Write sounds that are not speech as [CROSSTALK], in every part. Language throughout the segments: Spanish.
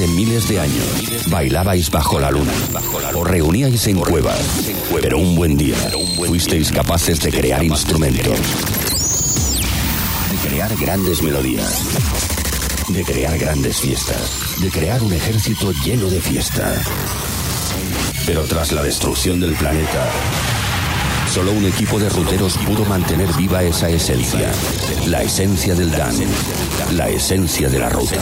hace miles de años bailabais bajo la luna o reuníais en cuevas, pero un buen día fuisteis capaces de crear instrumentos, de crear grandes melodías, de crear grandes fiestas, de crear un ejército lleno de fiesta. Pero tras la destrucción del planeta, Solo un equipo de ruteros pudo mantener viva esa esencia. La esencia del dance, la esencia de la ruta,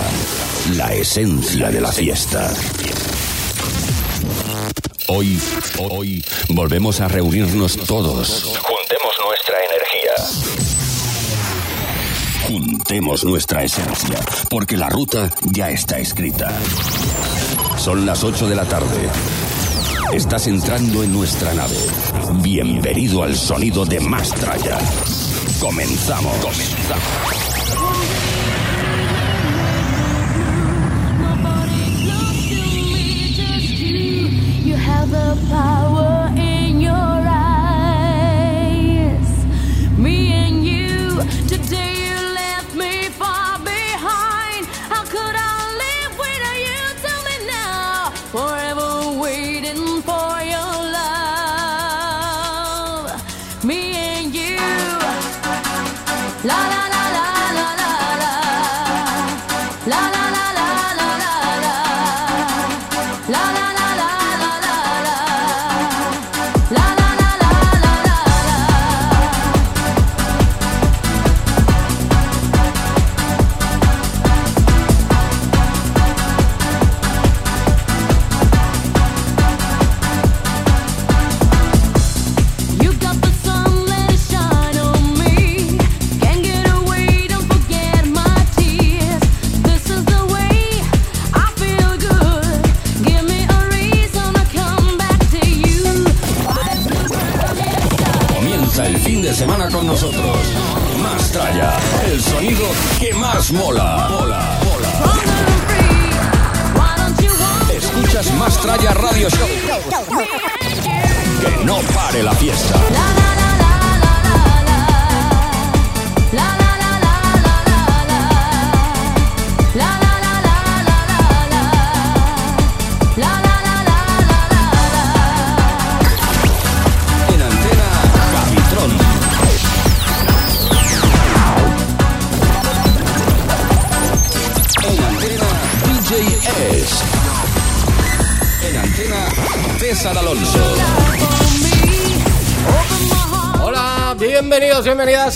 la esencia de la fiesta. Hoy, hoy, volvemos a reunirnos todos. Juntemos nuestra energía. Juntemos nuestra esencia, porque la ruta ya está escrita. Son las 8 de la tarde. Estás entrando en nuestra nave. Bienvenido al sonido de Mastraya. Comenzamos. Comenzamos.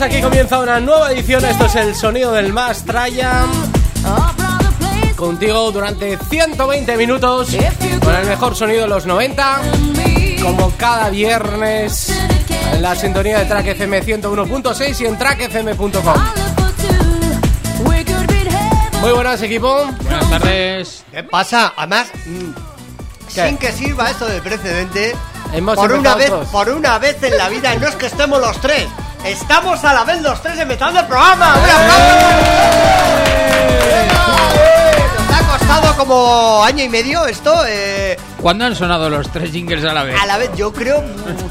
Aquí comienza una nueva edición. Esto es el sonido del más Traya. Contigo durante 120 minutos con el mejor sonido de los 90. Como cada viernes en la sintonía de Track FM 101.6 y en trackfm.com. Muy buenas, equipo. Buenas tardes. ¿Qué pasa? Además, ¿Qué? sin que sirva esto de precedente, Hemos por una vez, todos. por una vez en la vida, no es que estemos los tres, estamos a la vez los tres empezando el programa. ¡Un aplauso! Nos ha costado como año y medio esto. eh, ¿Cuándo han sonado los tres jingles a la vez? a la vez, yo creo,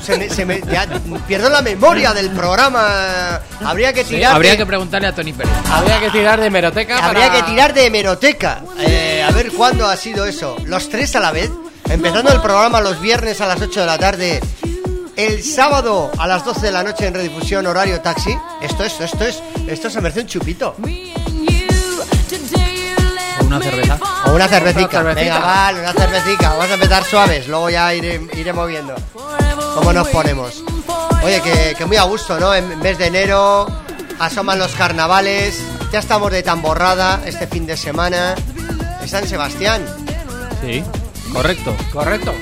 se me, se me- ya pierdo la memoria del programa. Habría que Sí, tirar. habría de- que preguntarle a Tony Pérez. Habría que tirar de meroteca. Habría para- que tirar de hemeroteca. Eh, a ver cuándo ha sido eso. Los tres a la vez. Empezando el programa los viernes a las 8 de la tarde. El sábado a las 12 de la noche en redifusión horario taxi. Esto es, esto es, esto se merece un chupito. ¿O una cerveza? O una cervecita. Venga, vale, una cervecita. Vamos a empezar suaves. Luego ya iré, iré moviendo. ¿Cómo nos ponemos? Oye, que, que muy a gusto, ¿no? En mes de enero asoman los carnavales. Ya estamos de tamborrada este fin de semana. En San Sebastián. Sí, correcto. Correcto.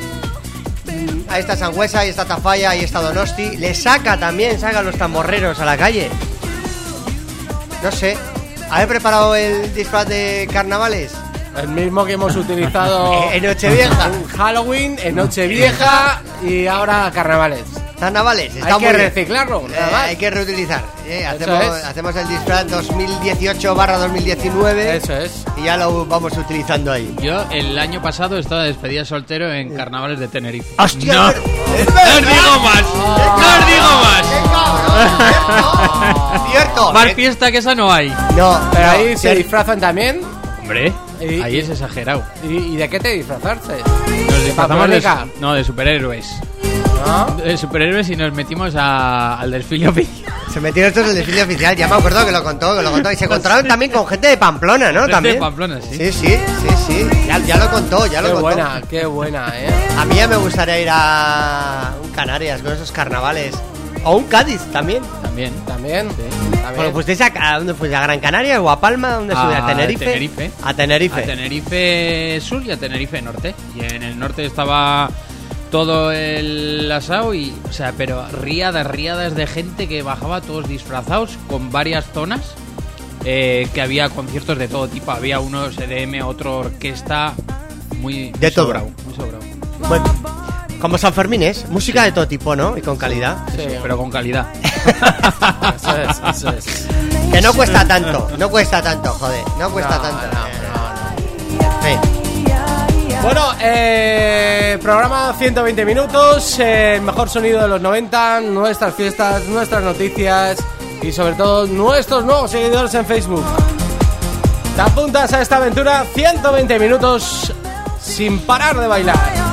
Ahí está Sangüesa, ahí está Tafalla, ahí está Donosti. Le saca también, saca los tamborreros a la calle. No sé. ¿Habéis preparado el disfraz de carnavales? El mismo que hemos utilizado [LAUGHS] En Nochevieja. en Halloween, en Nochevieja y ahora carnavales. Carnavales, está Hay que bien. reciclarlo, Eh, nada más. hay que reutilizar. eh, Eso hacemos, es. hacemos el disfraz 2018 barra 2019 Eso es. y ya lo vamos utilizando ahí. Yo el año pasado estaba de despedida soltero en carnavales de Tenerife. ¡Hostia! No, es no os digo más. No os digo más. ¡Qué cabrón! ¡Cierto! [LAUGHS] ¡Cierto! Más Eh, fiesta que esa no hay. No, Pero no, ahí se disfrazan también. Hombre, Y- Ahí y- es exagerado. ¿Y, y de qué te disfrazaste? Nos disfrazamos de, no, de superhéroes. ¿No? De superhéroes y nos metimos a- al desfile oficial. [LAUGHS] Se metieron estos en el desfile oficial, ya me acuerdo que lo contó, que lo contó. Y se [LAUGHS] encontraron también con gente de Pamplona, ¿no? Gente de También. Pamplona, sí. Sí, sí, sí, sí. Ya, ya lo contó, ya lo Qué contó. buena, qué buena, ¿eh? A mí ya me gustaría ir a un Canarias con esos carnavales. O un Cádiz también. También. También. también. Bueno, ¿fuisteis a, a dónde fuiste? ¿A Gran Canaria o a Palma? ¿Dónde A? ¿A Tenerife? Tenerife. A Tenerife. A Tenerife Sur y a Tenerife Norte. Y en el norte estaba todo el asado y, o sea, pero riadas, riadas de gente que bajaba todos disfrazados con varias zonas. eh, que había conciertos de todo tipo. Había unos EDM, otro orquesta. Muy, muy De todo. sobrado, muy sobrado. Bueno, como San Fermín es, música de todo tipo, ¿no? Y con calidad. Sí, Pero con calidad. Eso es, [LAUGHS] eso es. Que no cuesta tanto, no cuesta tanto, joder, no cuesta No, tanto. no, no, Sí. Bueno, eh, programa 120 minutos, eh, mejor sonido de los 90, nuestras fiestas, nuestras noticias y sobre todo nuestros nuevos seguidores en Facebook. ¿Te apuntas a esta aventura? 120 minutos sin parar de bailar.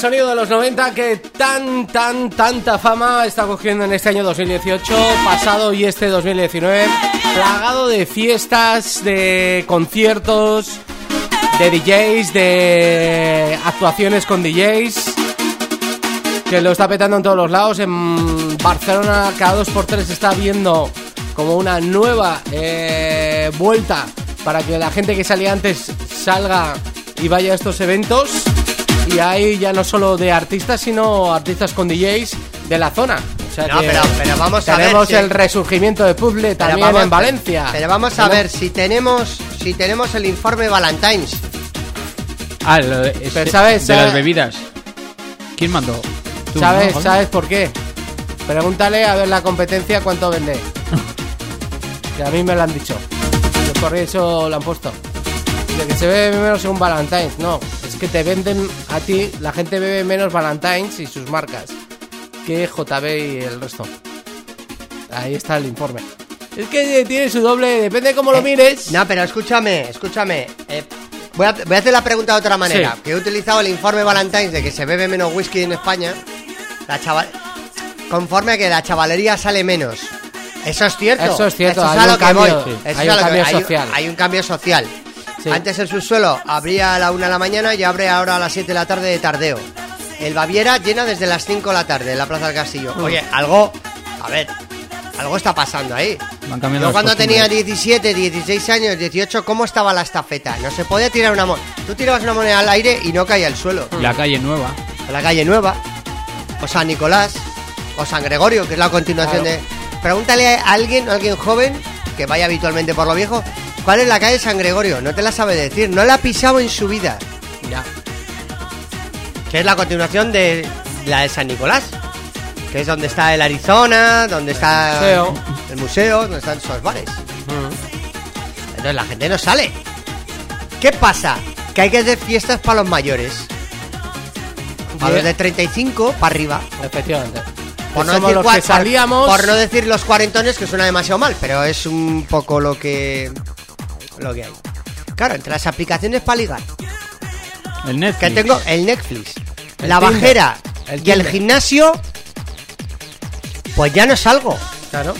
Sonido de los 90 que tan, tan, tanta fama está cogiendo en este año 2018, pasado y este 2019, plagado de fiestas, de conciertos, de DJs, de actuaciones con DJs, que lo está petando en todos los lados. En Barcelona cada dos por tres está viendo como una nueva eh, vuelta para que la gente que salía antes salga y vaya a estos eventos. Y hay ya no solo de artistas, sino artistas con DJs de la zona. O sea No, que pero- pero vamos a ver tenemos si- el resurgimiento de Puzzle también vamos- en Valencia. Pero vamos a ver si tenemos si tenemos el informe Valentine's. Ah, lo de, este- Pero, ¿sabes? de las bebidas. ¿Quién mandó? Tú, ¿Sabes? ¿no? ¿Sabes por qué? Pregúntale a ver la competencia cuánto vende. [LAUGHS] que a mí me lo han dicho. Por eso lo han puesto. De que se bebe menos según Valentine's. No, que te venden a ti, la gente bebe menos Valentine's y sus marcas que JB y el resto. Ahí está el informe. Es que tiene su doble, depende de cómo lo mires. Eh, No, pero escúchame, escúchame. eh, voy, a, voy a hacer la pregunta de otra manera. Sí. Que he utilizado el informe Valentine's de que se bebe menos whisky en España. La chaval... Conforme a que la chavalería sale menos. Eso es cierto. Eso es cierto, Eso hay a un lo que cambio, voy. sí. Eso Hay es a un lo que- cambio hay social. Hay un cambio social. Sí. Antes el subsuelo abría a la una de la mañana y abre ahora a las 7 de la tarde de tardeo. El Baviera llena desde las 5 de la tarde en la Plaza del Castillo. Mm. Oye, algo. A ver, algo está pasando ahí. Yo cuando tenía 17, 16 años, 18, ¿cómo estaba la estafeta? No se podía tirar una moneda. Tú tirabas una moneda al aire y no caía al suelo. La calle nueva. La calle Nueva, o San Nicolás, o San Gregorio, que es la continuación Claro. de. Pregúntale a alguien, a alguien joven, que vaya habitualmente por lo viejo, ¿cuál es la calle San Gregorio? No te la sabe decir, no la ha pisado en su vida. Ya. Que es la continuación de la de San Nicolás. Que es donde está el Arizona, donde está museo. el museo, donde están esos bares. Mm. Entonces la gente no sale. ¿Qué pasa? Que hay que hacer fiestas para los mayores. Para los de 35 para arriba. Efectivamente. Por no, Somos decir los cua- que salíamos. por no decir los cuarentones, que suena demasiado mal, pero es un poco lo que. Lo que hay. Claro, entre las aplicaciones para ligar, El Netflix. que tengo el Netflix, El la Tinder, bajera el y el gimnasio, pues ya no salgo. Claro.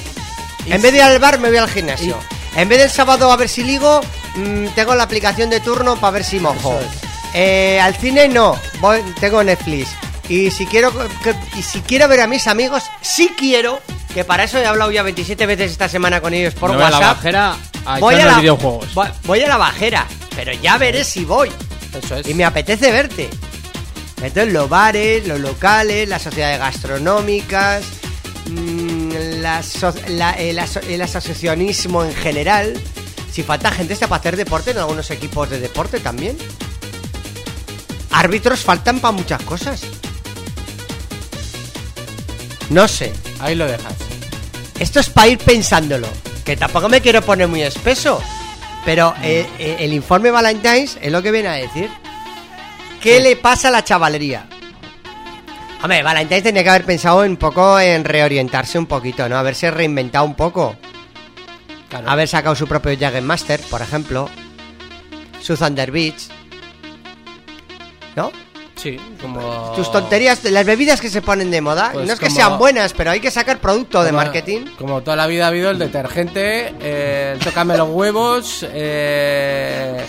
Y En vez de ir al bar, me voy al gimnasio. En vez del sábado a ver si ligo, mm, tengo la aplicación de turno para ver si mojo. Eh, al cine no, voy- tengo Netflix. Y si quiero que- y si quiero ver a mis amigos, sí quiero, que para eso he hablado ya 27 veces esta semana con ellos por voy a la WhatsApp. bajera a voy a la videojuegos. voy- voy a la bajera, pero ya veré si voy. Eso es. Y me apetece verte. Entonces los bares, los locales, las sociedades gastronómicas, mm, la so- la- el, aso- el asociacionismo en general. Si falta gente está para hacer deporte en algunos equipos de deporte también. Árbitros faltan para muchas cosas. No sé. Ahí lo dejas. Esto es para ir pensándolo. Que tampoco me quiero poner muy espeso. Pero eh, eh, el informe Valentine's es lo que viene a decir. ¿Qué le pasa a la chavalería? Hombre, Valentine's tenía que haber pensado un poco en reorientarse un poquito, ¿no? Haberse reinventado un poco. Claro. Haber sacado su propio Jagged Master, por ejemplo. Su Thunder Beach. ¿No? Sí, como. Tus tonterías, las bebidas que se ponen de moda. Pues no es que sean buenas, pero hay que sacar producto de marketing. Como toda la vida ha habido el detergente, eh, el tócame los huevos, eh,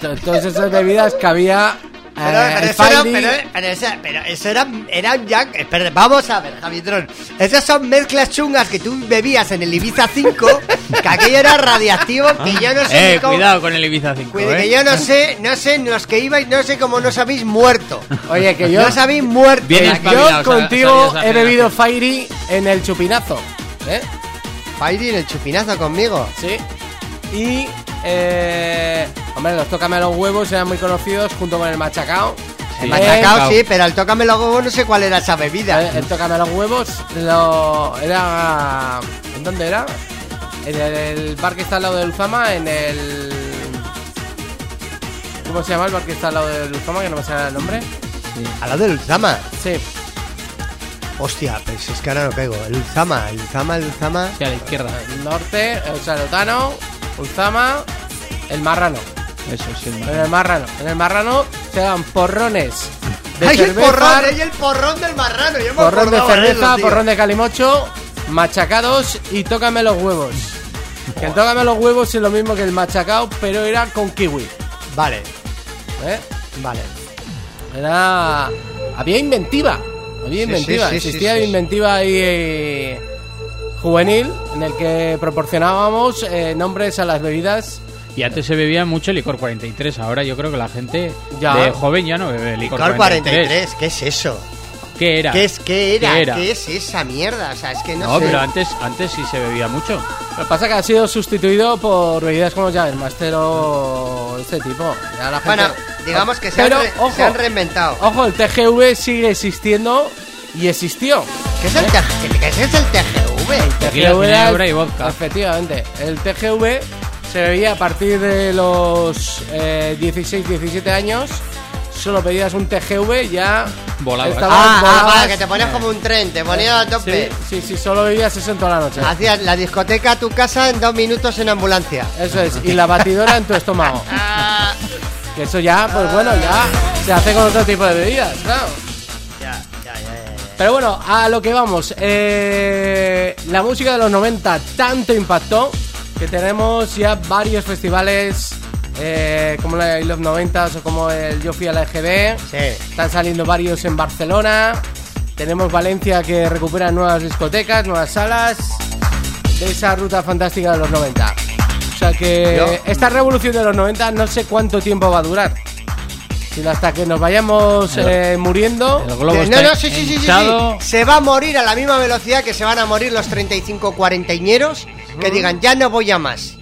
to- todas esas bebidas que había. Eh, Pero, eso era, pero, pero esa- pero eso era, era un Jack. Espera, vamos a ver, Javitron. Esas son mezclas chungas que tú bebías en el Ibiza 5. Que aquello era radiactivo. Que yo no sé Eh, cómo. cuidado con el Ibiza 5, Cuide, eh. que yo no sé, no sé, los que ibais, no sé cómo nos habéis muerto. Oye, que yo. No os habéis muerto. Bien yo contigo he bebido. Fairy en el chupinazo. ¿Eh? Fairy en el chupinazo conmigo. Sí. Y. Eh, hombre, los tócame los huevos eran muy conocidos junto con el machacao. El machacao, sí, pero el tócame los huevos no sé cuál era esa bebida. Eh, El tócame los huevos lo era ¿en dónde era? En el, el bar que está al lado de Luzama, en el ¿Cómo se llama el bar que está al lado de Luzama? Que no me sale el nombre. Al lado del Ulzama. Sí, Hostia, pues es que ahora no caigo. El Ulzama, el Ulzama, el Ulzama. Sí, a la izquierda. el norte, el Salotano, Luzama, el Marrano. Eso sí. En el Marrano, en el Marrano se dan porrones de ¡Ay, el porrón! ¡Ay, el porrón del marrano! Yo me porrón de cerveza, eso, porrón de calimocho, machacados y tócame los huevos. Que el tócame los huevos es lo mismo que el machacado, pero era con kiwi. Vale, ¿eh? vale. Era. Había inventiva. Había inventiva. sí, sí, Existía sí, sí. inventiva ahí eh, juvenil en el que proporcionábamos eh, nombres a las bebidas. Y antes se bebía mucho licor 43. Ahora yo creo que la gente Ya. de joven ya no bebe licor, Licor 43. 43, ¿qué es eso? ¿Qué era? ¿Qué es qué era? ¿Qué es esa mierda? O sea, es que no, No, sé. pero antes, antes sí se bebía mucho. Lo que pasa es que ha sido sustituido por bebidas como ya el Master o este tipo. Ya la gente- Bueno, digamos que se han, Pero, ojo, se han reinventado. ojo, el TGV sigue existiendo y existió. ¿Qué es el, TG ¿Qué es el TGV? Tequila, TGV ginebra y vodka. Efectivamente, el TGV se bebía a partir de los eh, 16, 17 años. Solo pedías un TGV ya. Volabas. Ah, ah, vale, que te ponías como un tren, te ponías a Sí, tope. sí, sí, solo bebías eso en toda la noche. Hacías la discoteca a tu casa en dos minutos en ambulancia. Eso es, y la batidora en tu estómago. [LAUGHS] Que eso ya, pues bueno, ya se hace con otro tipo de bebidas, claro. Pero bueno, a lo que vamos. eh, la música de los 90 tanto impactó que tenemos ya varios festivales eh, como la Love 90 o como el Yo Fui a la EGB. Sí. Están saliendo varios en Barcelona. Tenemos Valencia que recupera nuevas discotecas, nuevas salas de esa ruta fantástica de los 90. O sea que Yo- esta revolución de los 90 no sé cuánto tiempo va a durar. Hasta que nos vayamos eh, muriendo. El globo Que- está no, no, sí, sí, sí, sí, sí. hinchado. Se va a morir a la misma velocidad que se van a morir los 35 cuarentaineros que digan, ya no voy a más.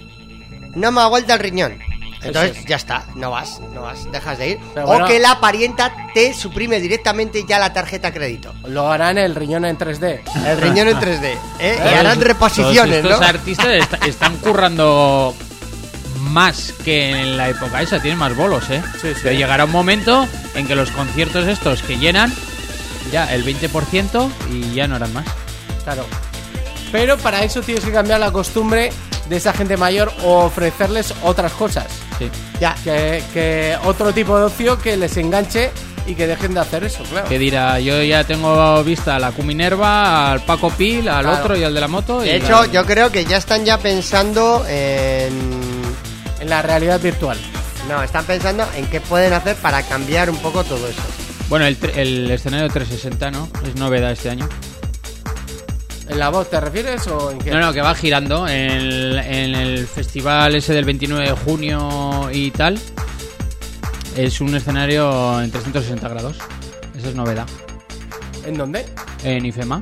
No me ha vuelto el riñón. Entonces es. ya está, no vas, no vas, dejas de ir. Pero o bueno. que la parienta te suprime directamente ya la tarjeta crédito. Lo harán el riñón en 3D. El riñón en 3D. ¿eh? Y harán reposiciones, todos ¿no? estos artistas est- están currando más que en la época esa, tienen más bolos, ¿eh? Sí, sí. Pero llegará un momento en que los conciertos estos que llenan, ya el 20% y ya no harán más. Claro. Pero para eso tienes que cambiar la costumbre de esa gente mayor o ofrecerles otras cosas. Sí. Ya. Que, que otro tipo de ocio que les enganche y que dejen de hacer eso, claro. Que dirá, yo ya tengo vista a la Q Minerva, al Paco Pil, al Claro. otro y al de la moto. De y hecho, la- yo creo que ya están ya pensando en... En la realidad virtual. No, están pensando en qué pueden hacer para cambiar un poco todo eso. Bueno, el, el escenario 360, ¿no? Es novedad este año. ¿En la voz te refieres o en qué? No, no, que va girando en el, en el festival ese del 29 de junio y tal. Es un escenario en 360 grados. Esa es novedad. ¿En dónde? En IFEMA.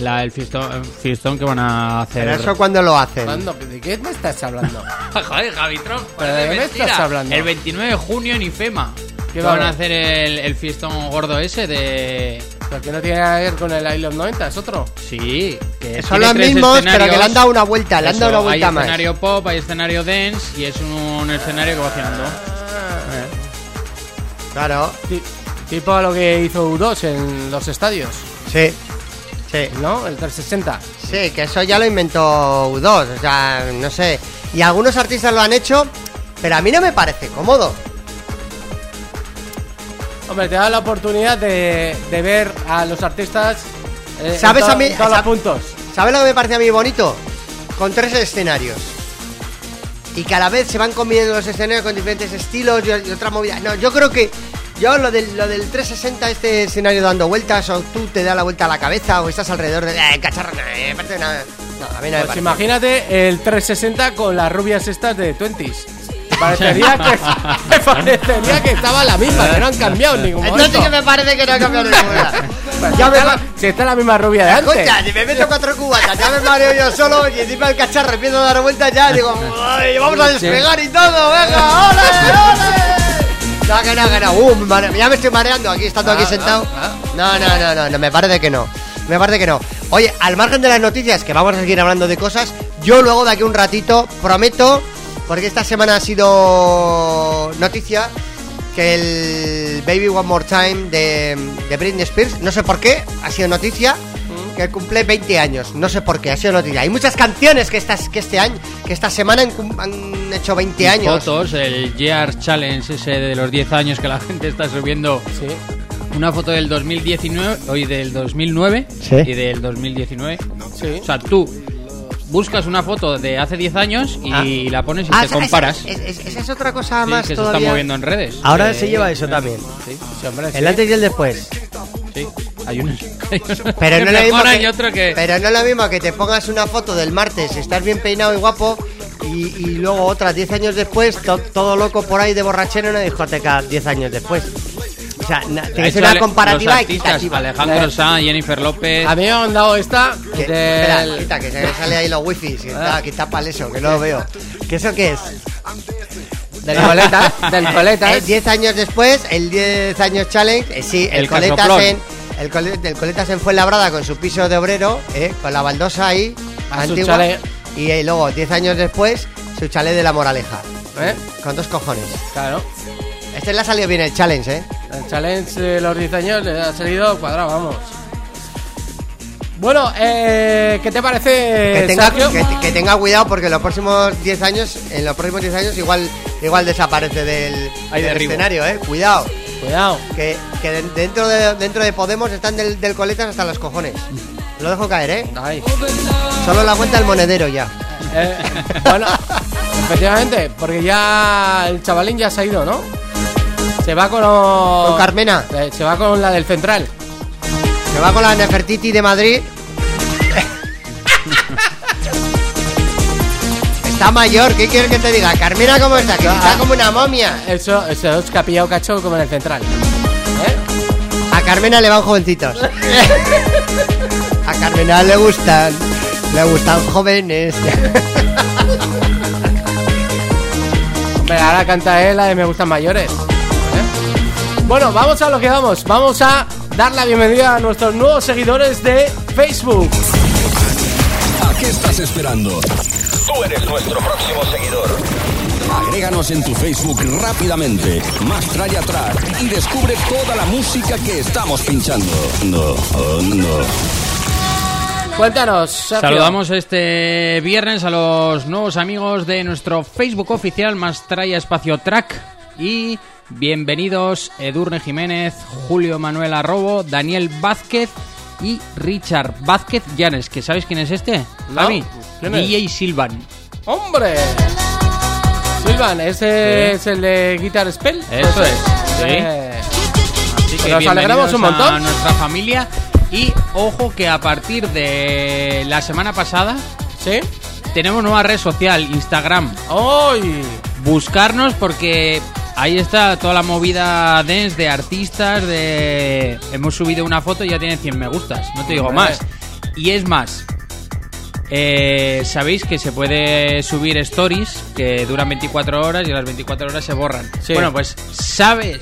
La, el fiestón, fiestón que van a hacer. Pero eso cuando lo hacen. ¿Cuándo? ¿De qué me estás hablando? [LAUGHS] Joder, Javitron, ¿Pero de qué me estás hablando? El 29 de junio en IFEMA. ¿Qué van a hacer el, el fiestón gordo ese de. Porque no tiene nada que ver con el I Love 90, es otro. Sí, que Son los mismos, pero que le han dado una vuelta, le han dado una vuelta hay más. escenario pop, hay escenario dance y es un escenario que va girando. Claro, Ti- Tipo lo que hizo U2 en los estadios, sí. Sí, ¿no? El 360. sí, que eso ya lo inventó U2, o sea, no sé. Y algunos artistas lo han hecho, pero a mí no me parece cómodo. Hombre, te da la oportunidad de, de ver a los artistas eh, ¿Sabes a mí- en todos los puntos. ¿Sabes lo que me parece a mí bonito? Con tres escenarios. Y cada vez se van combinando los escenarios con diferentes estilos y, y otra movida. No, yo creo que yo lo del, lo del 360, este escenario dando vueltas, o tú te das la vuelta a la cabeza, o estás alrededor de. ¡Eh, cacharro! No, eh, me parece nada. No, a mí no me Pues parece. imagínate el 360 con las rubias estas de 20s. Parecería que, [LAUGHS] me parecería que estaba la misma, que no han cambiado en ningún Entonces momento. que me parece que no ha cambiado ninguna. Pues ya si, me está la, si está la misma rubia de antes. Escucha, si me meto cuatro cubatas, ya me mareo yo solo y encima el cacharro empiezo a dar vueltas ya, digo, "Ay, vamos a despegar y todo, venga, ¡ole, ole! No, que no, que no, uh, ya me estoy mareando aquí, estando aquí Ah, sentado. ah, No, no, no, no, no, me parece que no. Me parece que no. Oye, al margen de las noticias, que vamos a seguir hablando de cosas, yo luego de aquí un ratito prometo, porque esta semana ha sido noticia, que el Baby One More Time de, de Britney Spears, no sé por qué, ha sido noticia, que cumple 20 años. No sé por qué, ha sido noticia. Hay muchas canciones que, estas, que este año, que esta semana han, han hecho 20 años. Fotos, el Year Challenge ese de los 10 años que la [LAUGHS] gente está subiendo. Sí. Una foto del 2019, hoy del 2009 Sí. y del 2019. Sí. O sea, tú buscas una foto de hace 10 años y Ah. la pones y Ah, te esa- comparas. Esa, esa- esa es otra cosa Sí, más que se está moviendo en redes. Ahora Sí, se lleva eso también. Sí, sí, hombre, sí. El antes y el después. Sí, hay unos, [LAUGHS] hay Pero que no, es lo mismo que, y otro que... pero no es lo mismo que te pongas una foto del martes, estás bien peinado y guapo, y, y luego otras 10 años después, to- todo loco por ahí de borrachero en una discoteca 10 años después. O sea, na- Ha tiene que hecho ser una comparativa los artistas, equitativa. Alejandro Sanz, Jennifer López. A mí me han mandado esta Que- espera, quita, que se sale ahí los wifi, que está, que tapa el eso, que no lo veo. ¿Qué eso qué es? Del coleta, del [LAUGHS] coleta. Eh, 10 años después, el 10 años challenge, eh, sí, el, El casoplón. en el, cole- el coletas en Fuenlabrada con su piso de obrero, eh, con la baldosa ahí, A antigua, y eh, luego 10 años después, su chalet de la Moraleja, ¿Eh? con dos cojones. Claro. Este le ha salido bien el challenge, ¿eh? El challenge de los 10 años le ha salido cuadrado, vamos. Bueno, eh, ¿qué te parece, Que tenga, que, que tenga cuidado porque en los próximos 10 años, en los próximos 10 años igual igual desaparece del, escenario, ¿eh? Cuidado. Cuidado. Que, que de- dentro, de, dentro de Podemos están del, del coletas hasta los cojones. Lo dejo caer, ¿eh? Ahí. Solo la cuenta el monedero ya. Eh, bueno, efectivamente, porque ya el chavalín ya se ha ido, ¿no? Se va con... Con Carmena. Eh, se va con la del central. Se va con la Nefertiti de Madrid. Está mayor, ¿qué quieres que te diga? Carmena, ¿cómo está? Que está como una momia. Eso, eso es que ha pillado cacho como en el central. ¿Eh? A Carmena le van jovencitos. A Carmena le gustan. Le gustan jóvenes. Hombre, ahora canta él la de Me Gustan Mayores. ¿eh? Bueno, vamos a lo que vamos. Vamos a dar la bienvenida a nuestros nuevos seguidores de Facebook. ¿A qué estás esperando? Tú eres nuestro próximo seguidor. Agréganos en tu Facebook rápidamente, más Traya Track y descubre toda la música que estamos pinchando. No, oh, no. Cuéntanos, Sergio. Saludamos este viernes a los nuevos amigos de nuestro Facebook oficial Más Traya Espacio Track y bienvenidos Edurne Jiménez, Julio Manuel Arrobo, Daniel Vázquez y Richard Vázquez Llanes, que ¿sabéis quién es este? No, Javi, ¿quién es? DJ Silvan. ¡Hombre! Silvan, ese es el de Guitar Spell. Eso Pues, es, sí. eh, Así que Nos alegramos un montón. a nuestra familia y ojo que a partir de la semana pasada ¿Sí? tenemos nueva red social, Instagram. ¡Ay! buscarnos porque ahí está toda la movida dance de artistas de hemos subido una foto y ya tiene 100 me gustas no te digo más y es más eh, sabéis que se puede subir stories que duran 24 horas y a las 24 horas se borran Sí. bueno pues sabes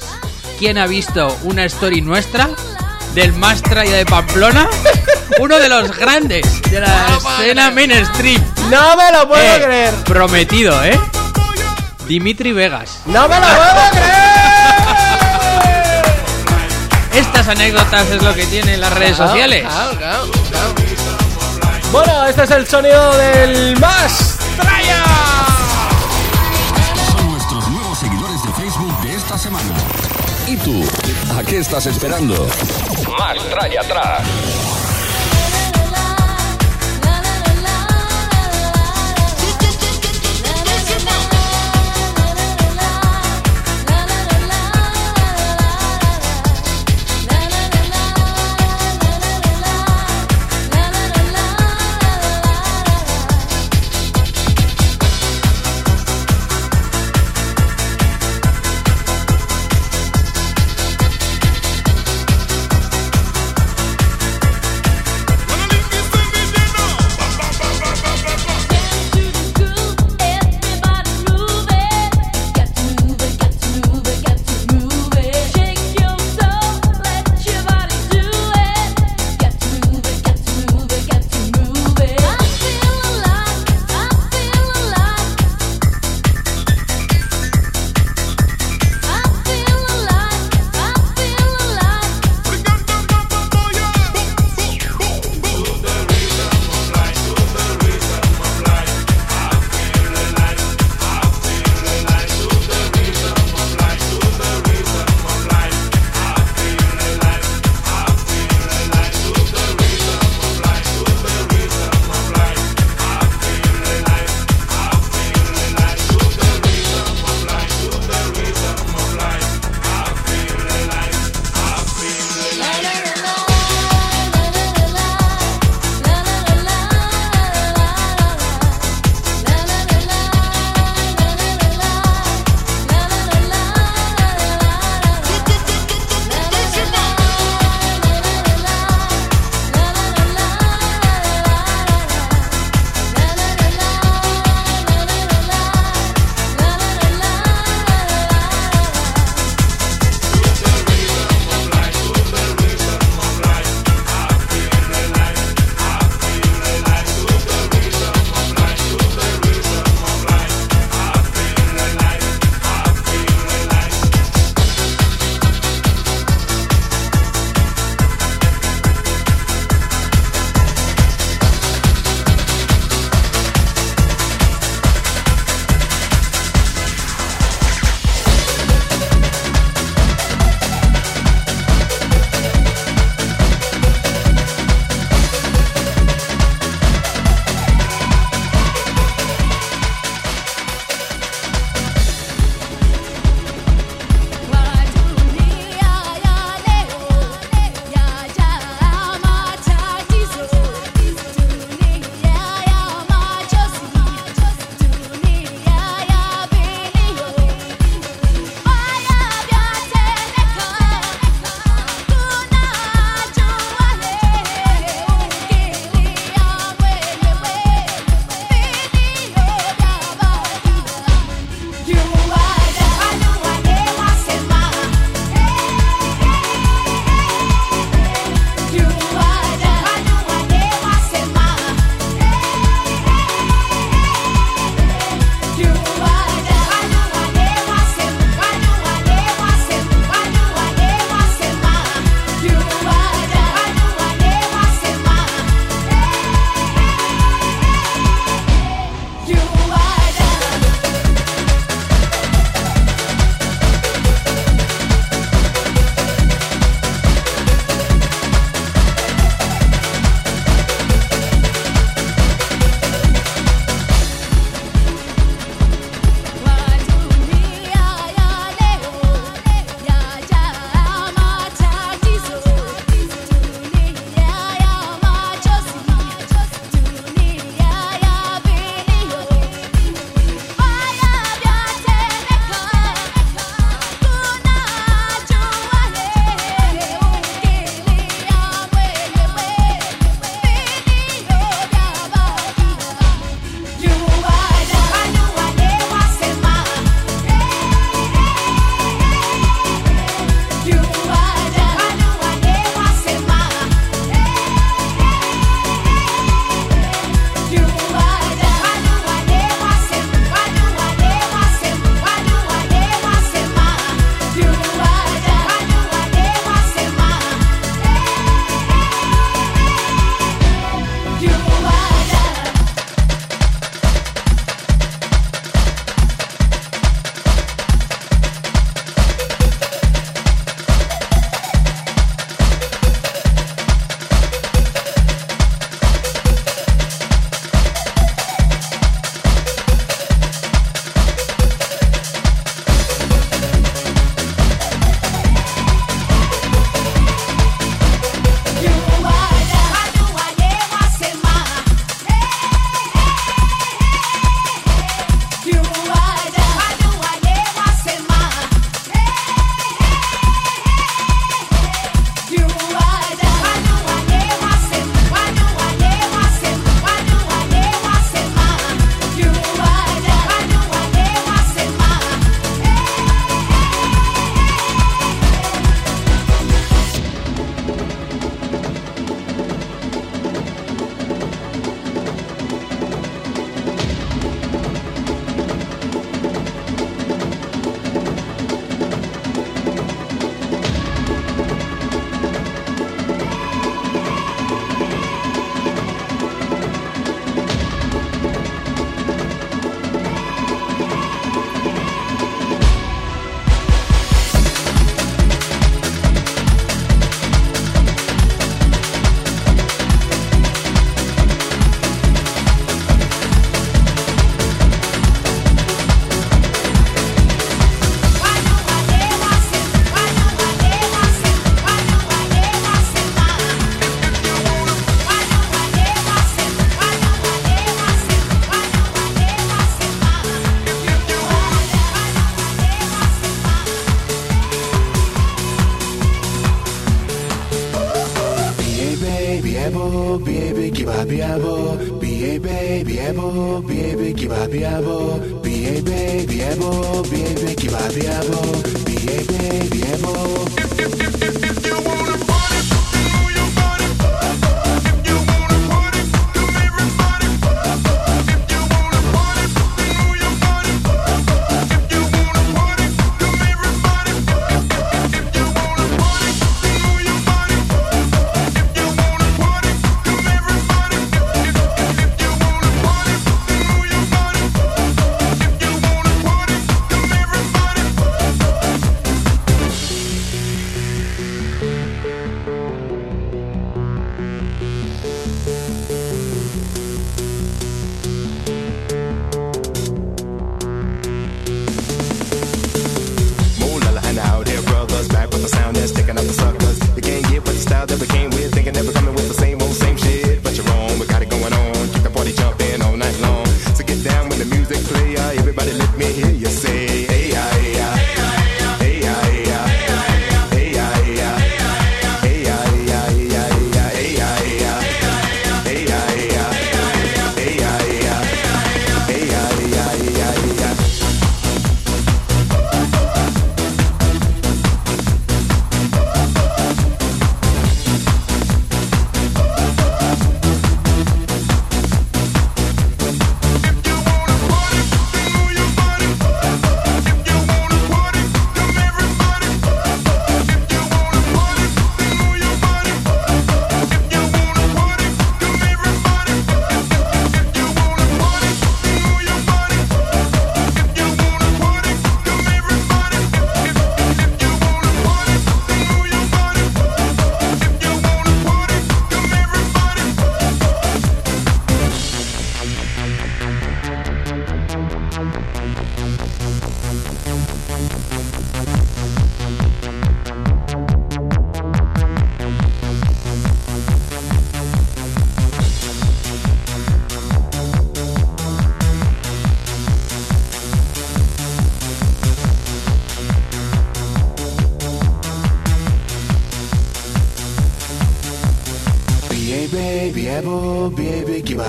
quién ha visto una story nuestra del más traya de Pamplona [LAUGHS] uno de los grandes de la escena mainstream ¡No me lo puedo eh, creer! Prometido, ¿eh? Dimitri Vegas. ¡No me lo puedo creer! Estas anécdotas es lo que tienen las redes sociales. claro, claro, claro. Bueno, este es el sonido del más traya. Son nuestros nuevos seguidores de Facebook de esta semana. ¿Y tú? ¿A qué estás esperando? Más Traya Track.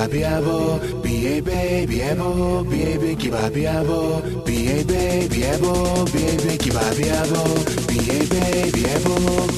biabo, be ba baby, abo, be a baby, biabo, be a baby, abo, be a baby, biabo, be a baby, abo.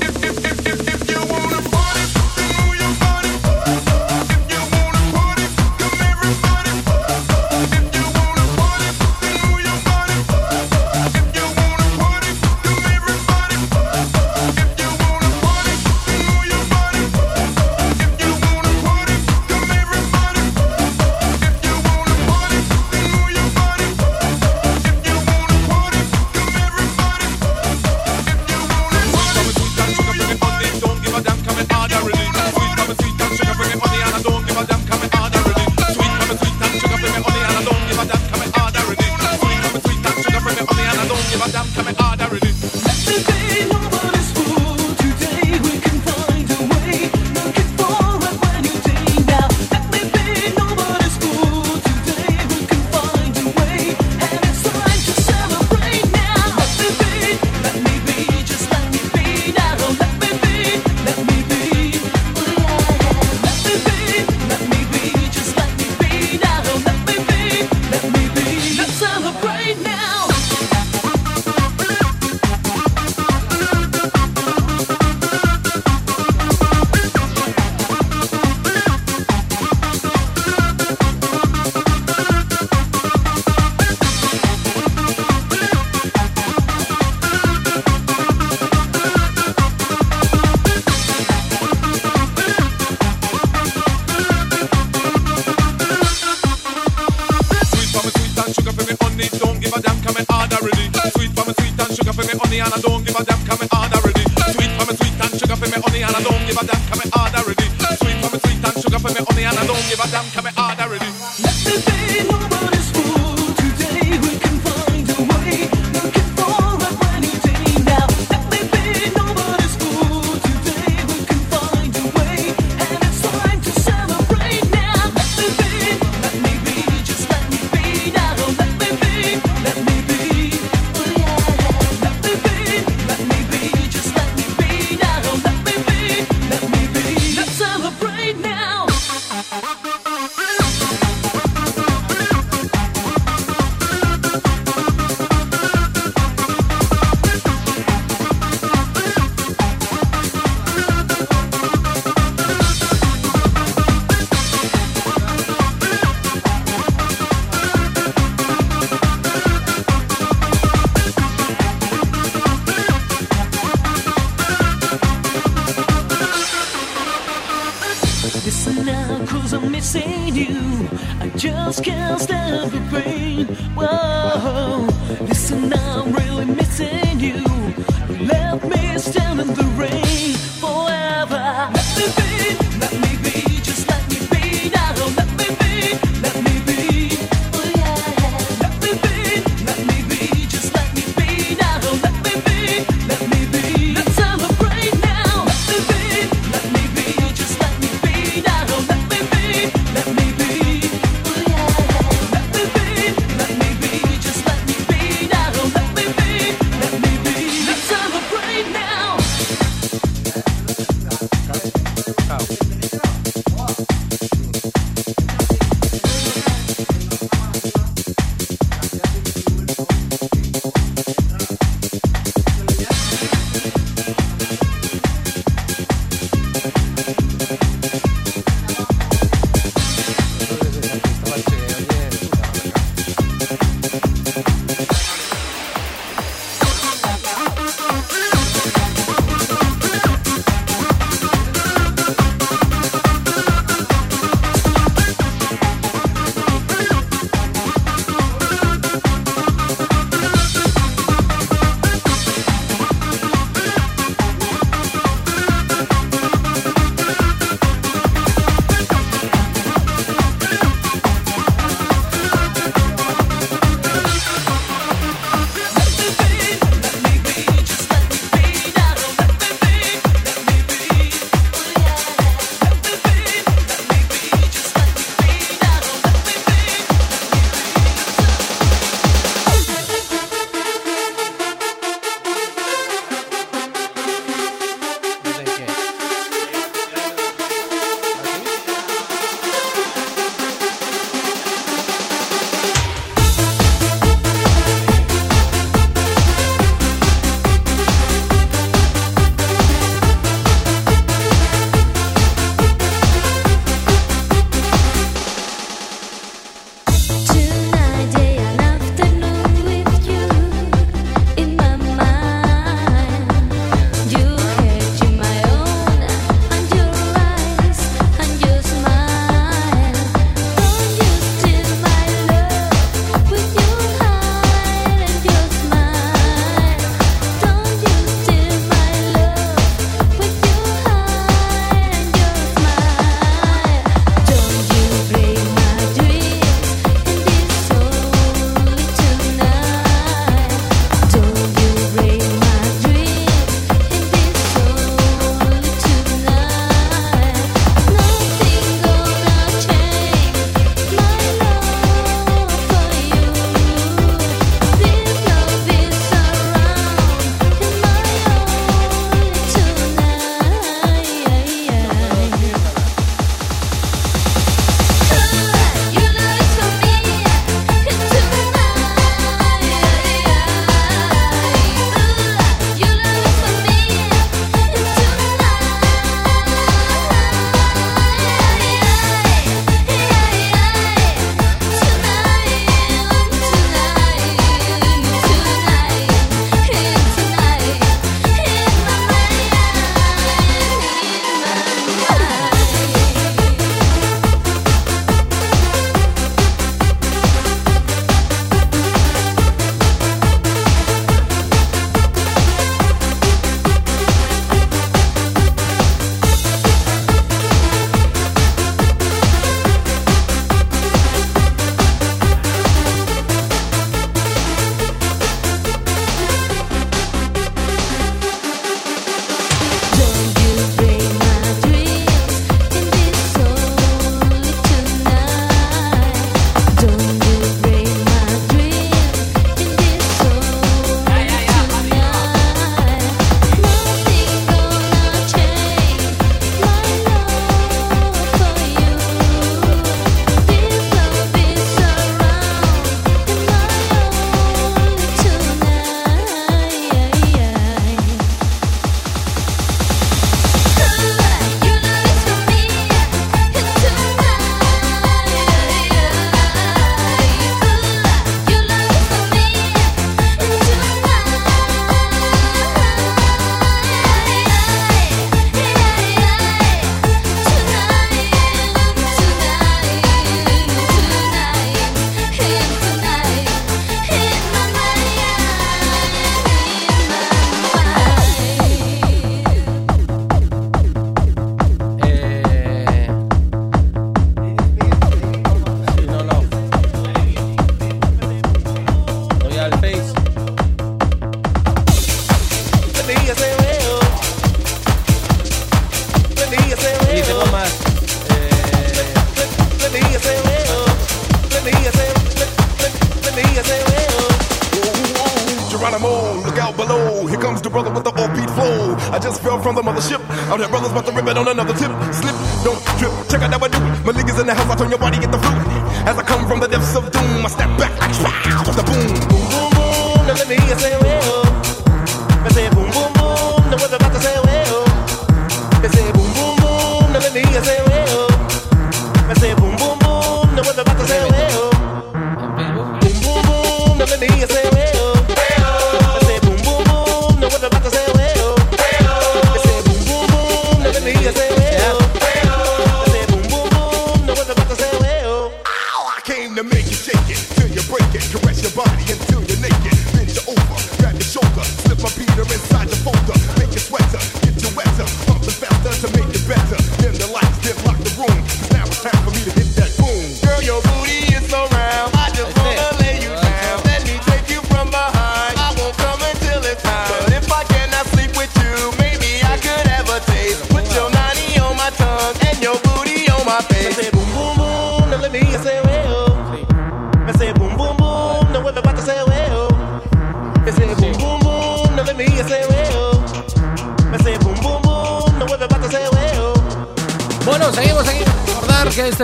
From the mothership. Out here, brothers about to rip it on another tip. Slip, don't trip. Check out that I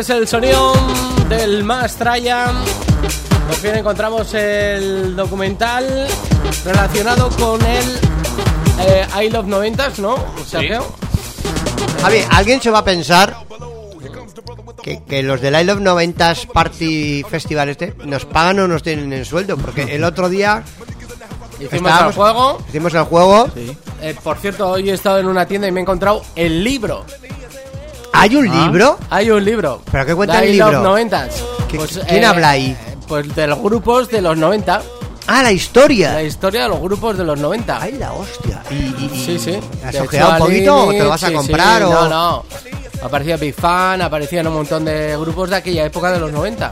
es el sonido del Más Traya. Por fin encontramos el documental relacionado con el eh, I Love 90s, ¿no? Sergio. Javi, ¿alguien se va a pensar que, que los del I Love 90s Party Festival este nos pagan o nos tienen en sueldo? Porque el otro día Hicimos el juego. hicimos el juego. Eh, por cierto, hoy he estado en una tienda y me he encontrado el libro. ¿Hay un Ah. libro? Hay un libro. ¿Pero qué cuenta el libro? 90s. ¿Qué- quién habla ahí? Pues de los grupos de los 90. Ah, la historia. La historia de los grupos de los 90. Ay, la hostia. Y, y- y- Sí, sí. ¿Has ojeado un poquito o te lo vas a sí, comprar? sí, o... No, no. Aparecía Big Fan, aparecían un montón de grupos de aquella época de los 90.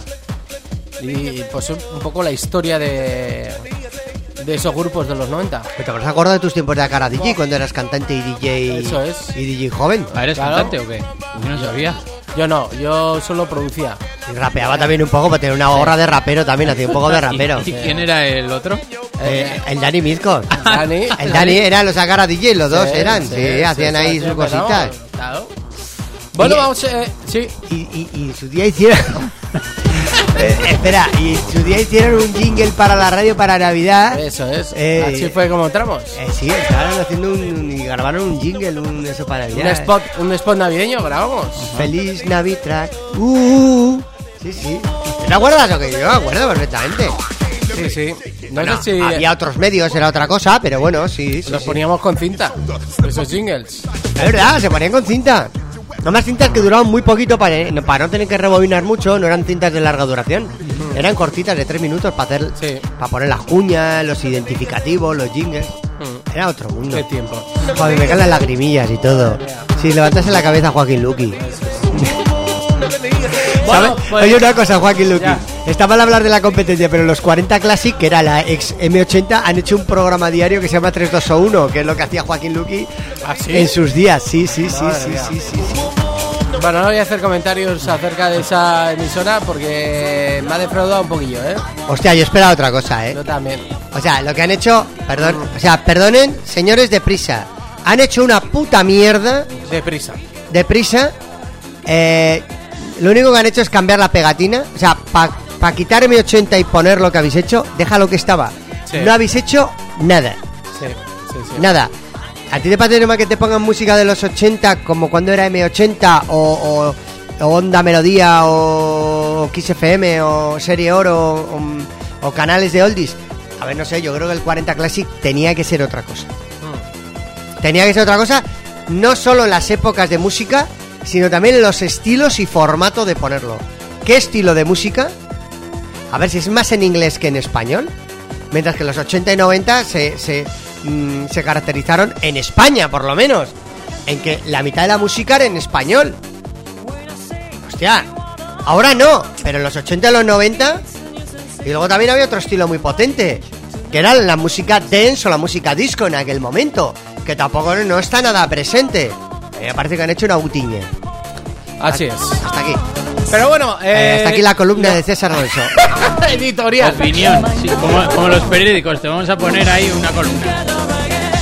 Y pues un poco la historia de, de esos grupos de los 90. ¿Te habrás acordado de tus tiempos de Acara DJ cuando eras cantante y DJ? Eso es. Y DJ joven. Ah, ¿Eres Claro. cantante o qué? Yo no sabía. Yo no, yo solo producía. Y rapeaba también un poco, para tener una gorra de rapero también, hacía un poco de [LAUGHS] rapero. ¿Y quién era el otro? Eh, el Dani Mizco. [LAUGHS] Dani. El Dani eran los Acara DJ, los dos Sí, eran. Sí, sí, hacían sí, ahí sí, sus cositas. Claro. Bueno, Y- vamos, eh, sí. Y, y, y su día hicieron. [LAUGHS] Eh, espera, y su día hicieron un jingle para la radio para Navidad. Eso es. Eh, Así fue como entramos. Eh, sí, estaban haciendo un. y grabaron un jingle, un eso para Un Navidad. spot, un spot navideño grabamos. Feliz Navitrack. Uh, uh, uh. Sí, sí. ¿Te acuerdas o que yo me acuerdo perfectamente? Sí, sí. No Bueno, sé si había otros medios, era otra cosa, pero bueno, sí, sí. los sí. poníamos con cinta. Esos jingles. Es verdad, se ponían con cinta. Nomás cintas que duraban muy poquito para, no- para no tener que rebobinar mucho, no eran cintas de larga duración. Eran cortitas de tres minutos para hacer Sí. para poner las cuñas, los identificativos, los jingles. Mm. Era otro mundo. Qué tiempo. Joder, me caen las lagrimillas y todo. Si levantas en la cabeza a Joaquín Luqui. [LAUGHS] Bueno, pues- Oye, una cosa, Joaquín Luqui. Ya. Está mal hablar de la competencia, pero los 40 Classic, que era la ex M80, han hecho un programa diario que se llama 3201, que es lo que hacía Joaquín Luqui ¿Ah, sí? en sus días. Sí, sí, sí, sí, sí, sí, sí. Bueno, no voy a hacer comentarios acerca de esa emisora porque me ha defraudado un poquillo, ¿eh? Hostia, yo esperaba otra cosa, ¿eh? Yo también. O sea, lo que han hecho, perdón, o sea, perdonen, señores de prisa, han hecho una puta mierda Deprisa. de prisa. Eh, lo único que han hecho es cambiar la pegatina. O sea, para quitar M80 y poner lo que habéis hecho, deja lo que estaba. Sí. No habéis hecho nada. Sí, sí, sí. Nada. ¿A ti te parece normal que te pongan música de los 80 como cuando era M80 o, o, o Onda Melodía o Kiss FM o Serie Oro o, o canales de oldies? A ver, no sé, yo creo que el 40 Classic tenía que ser otra cosa. Tenía que ser otra cosa, no solo en las épocas de música, sino también en los estilos y formato de ponerlo. ¿Qué estilo de música? A ver si es más en inglés que en español. Mientras que los 80 y 90 se, se, mm, se caracterizaron en España, por lo menos. En que la mitad de la música era en español. Hostia, ahora no, pero en los 80 y los 90. Y luego también había otro estilo muy potente. Que era la música dance o la música disco en aquel momento. Que tampoco no está nada presente. Me parece que han hecho una utiña. Así es. Hasta aquí. Pero bueno, Eh, eh, hasta aquí la columna de César Alonso. [LAUGHS] Editorial. Opinión, sí, como, como los periódicos, te vamos a poner ahí una columna.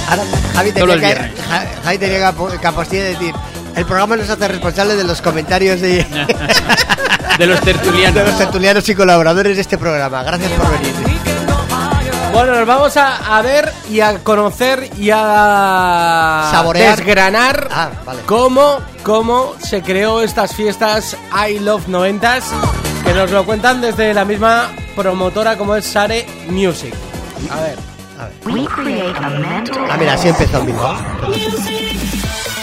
Ahora, Javi Todos tenía, los que, Javi tenía de decir, el programa nos hace responsable de los comentarios de, [LAUGHS] De los tertulianos. de los tertulianos y colaboradores de este programa. Gracias por venir. Bueno, nos vamos a, a ver y a conocer y a Saborear. desgranar Ah, vale. cómo, cómo se creó estas fiestas I Love 90s, que nos lo cuentan desde la misma promotora como es Sare Music. A ver. Ah, mira, así empezó el mismo.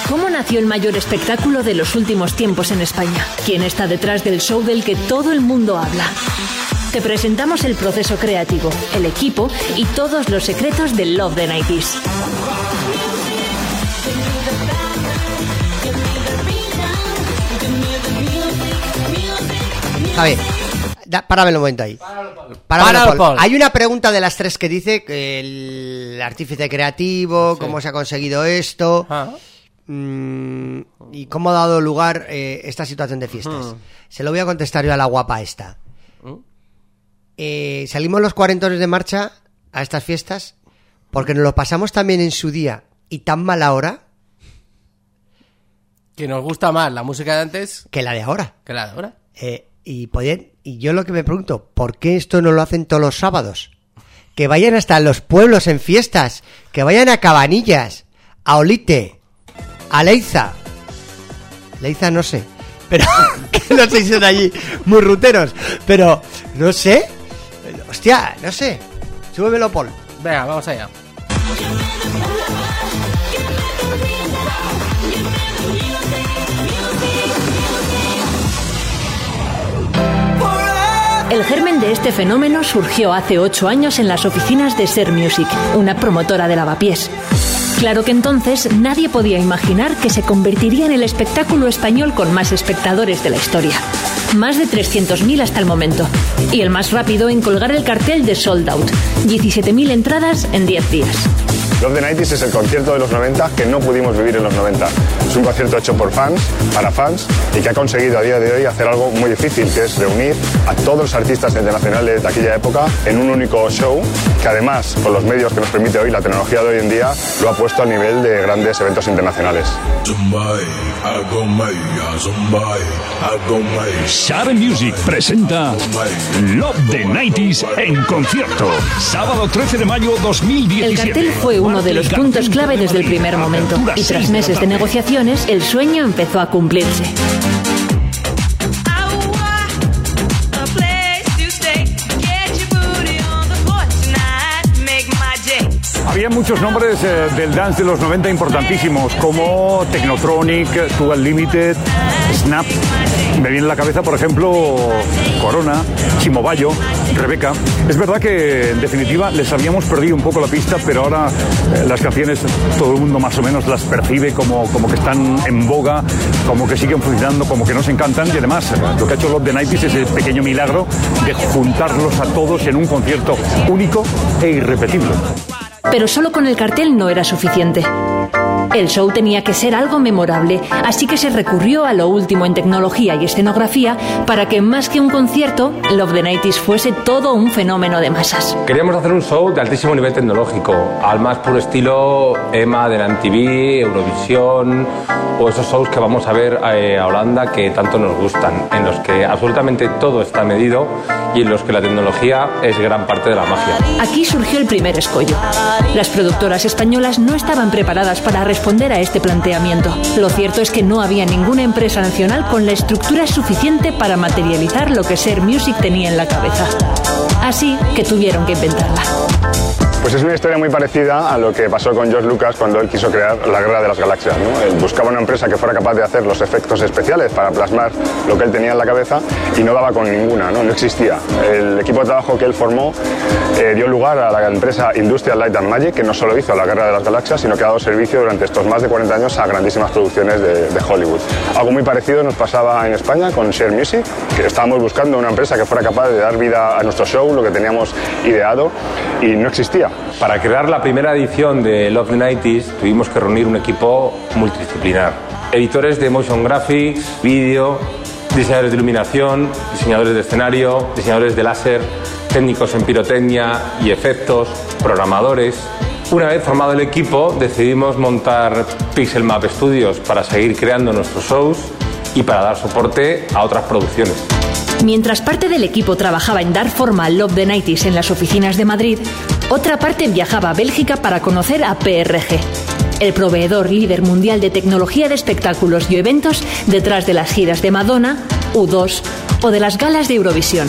¿Cómo nació el mayor espectáculo de los últimos tiempos en España? ¿Quién está detrás del show del que todo el mundo habla? Te presentamos el proceso creativo, el equipo y todos los secretos del Love the 90s. Javi, da, párame un momento ahí. Páralo, Paul. Paul. Hay una pregunta de las tres que dice que el artífice creativo, cómo se ha conseguido esto. Ah. Mm, y cómo ha dado lugar eh, esta situación de fiestas. Se lo voy a contestar yo a la guapa esta. Eh, salimos los cuarentones de marcha a estas fiestas porque nos lo pasamos también en su día y tan mala hora Que nos gusta más la música de antes que la de ahora. que la de ahora. Eh, y yo lo que me pregunto, ¿por qué esto no lo hacen todos los sábados? Que vayan hasta los pueblos en fiestas, que vayan a Cabanillas, a Olite, a Leiza. Leiza no sé, pero [LAUGHS] que no sé si son allí muy ruteros, pero no sé. Hostia, no sé. Súbemelo, Paul. Venga, vamos allá. El germen de este fenómeno surgió hace ocho años en las oficinas de Ser Music, una promotora de lavapiés. Claro que entonces nadie podía imaginar que se convertiría en el espectáculo español con más espectadores de la historia. Más de 300.000 hasta el momento. Y el más rápido en colgar el cartel de Sold Out. 17.000 entradas en 10 días. Love the 90s es el concierto de los 90 que no pudimos vivir en los 90. Es un concierto hecho por fans, para fans, y que ha conseguido a día de hoy hacer algo muy difícil, que es reunir a todos los artistas internacionales de aquella época en un único show, que además, con los medios que nos permite hoy, la tecnología de hoy en día, lo ha puesto al nivel de grandes eventos internacionales. Share Music presenta Love the 90s en concierto. Sábado 13 de mayo 2017. El cartel fue uno de los puntos clave desde el primer momento. Y tras meses de el sueño empezó a cumplirse. Había muchos nombres eh, del dance de los 90 importantísimos, como Technotronic, Dual Limited, Snap. Me viene a la cabeza, por ejemplo, Corona, Chimo Bayo, Rebeca. Es verdad que, en definitiva, les habíamos perdido un poco la pista, pero ahora eh, las canciones todo el mundo más o menos las percibe como, como que están en boga, como que siguen funcionando, como que nos encantan. Y además, lo que ha hecho Love the 90s es el pequeño milagro de juntarlos a todos en un concierto único e irrepetible. Pero solo con el cartel no era suficiente. El show tenía que ser algo memorable, así que se recurrió a lo último en tecnología y escenografía para que más que un concierto, Love the 90s fuese todo un fenómeno de masas. Queríamos hacer un show de altísimo nivel tecnológico, al más puro estilo EMA de la MTV, Eurovisión o esos shows que vamos a ver eh, a Holanda que tanto nos gustan, en los que absolutamente todo está medido y en los que la tecnología es gran parte de la magia. Aquí surgió el primer escollo. Las productoras españolas no estaban preparadas para responder a este planteamiento. Lo cierto es que no había ninguna empresa nacional con la estructura suficiente para materializar lo que Ser Music tenía en la cabeza. Así que tuvieron que inventarla. Pues es una historia muy parecida a lo que pasó con George Lucas cuando él quiso crear la Guerra de las Galaxias. Él buscaba una empresa que fuera capaz de hacer los efectos especiales para plasmar lo que él tenía en la cabeza y no daba con ninguna, no, no existía. El equipo de trabajo que él formó eh, dio lugar a la empresa Industrial Light and Magic, que no solo hizo la Guerra de las Galaxias, sino que ha dado servicio durante estos más de 40 años a grandísimas producciones de, de Hollywood. Algo muy parecido nos pasaba en España con Share Music, que estábamos buscando una empresa que fuera capaz de dar vida a nuestro show, lo que teníamos ideado, y no existía. Para crear la primera edición de Love the 90s tuvimos que reunir un equipo multidisciplinar. Editores de motion graphics, vídeo, diseñadores de iluminación, diseñadores de escenario, diseñadores de láser, técnicos en pirotecnia y efectos, programadores. Una vez formado el equipo, decidimos montar Pixel Map Studios para seguir creando nuestros shows y para dar soporte a otras producciones. Mientras parte del equipo trabajaba en dar forma al Love the 90 en las oficinas de Madrid, otra parte viajaba a Bélgica para conocer a PRG, el proveedor líder mundial de tecnología de espectáculos y eventos detrás de las giras de Madonna, U2 o de las galas de Eurovisión.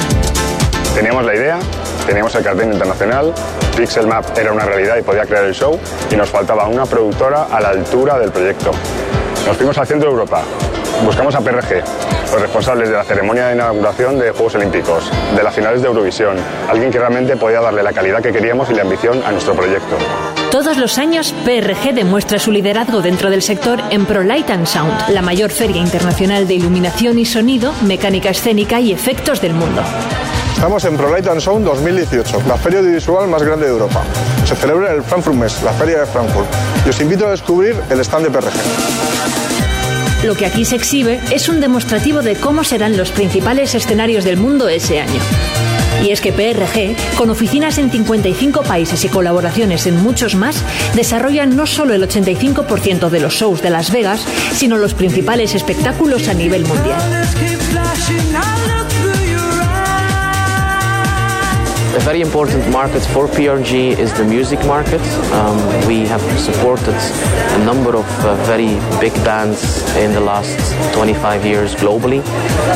Teníamos la idea, teníamos el cartel internacional, Pixel Map era una realidad y podía crear el show y nos faltaba una productora a la altura del proyecto. Nos fuimos al centro de Europa, buscamos a PRG, los responsables de la ceremonia de inauguración de Juegos Olímpicos, de las finales de Eurovisión, alguien que realmente podía darle la calidad que queríamos y la ambición a nuestro proyecto. Todos los años, PRG demuestra su liderazgo dentro del sector en ProLight and Sound, la mayor feria internacional de iluminación y sonido, mecánica escénica y efectos del mundo. Estamos en ProLight and Sound 2018, la feria audiovisual más grande de Europa. Se celebra en el Frankfurt Mess, la feria de Frankfurt. Y os invito a descubrir el stand de PRG. Lo que aquí se exhibe es un demostrativo de cómo serán los principales escenarios del mundo ese año. Y es que PRG, con oficinas en 55 países y colaboraciones en muchos más, desarrolla no solo el 85% de los shows de Las Vegas, sino los principales espectáculos a nivel mundial. A very important market for PRG is the music market. Um, we have supported a number of uh, very big bands in the last 25 years globally,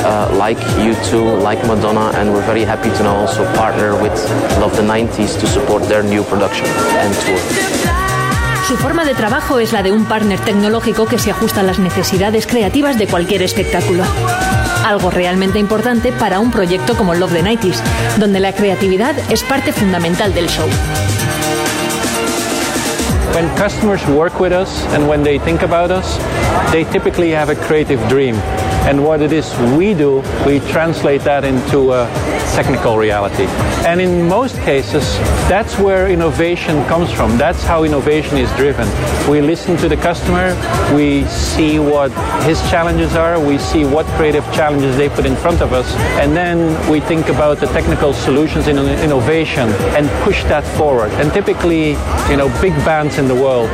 uh, like U2, like Madonna, and we're very happy to now also partner with Love the 90s to support their new production and tour. Su forma de trabajo es la de un partner tecnológico que se ajusta a las necesidades creativas de cualquier espectáculo. Algo realmente importante para un proyecto como Love the 90s, donde la creatividad es parte fundamental del show. When customers work with us and when they think about us, they typically have a creative dream. And what it is we do, we translate that into a technical reality. And in most cases, that's where innovation comes from. That's how innovation is driven. We listen to the customer, we see what his challenges are, we see what creative challenges they put in front of us, and then we think about the technical solutions in innovation and push that forward. And typically, you know, big bands in the world,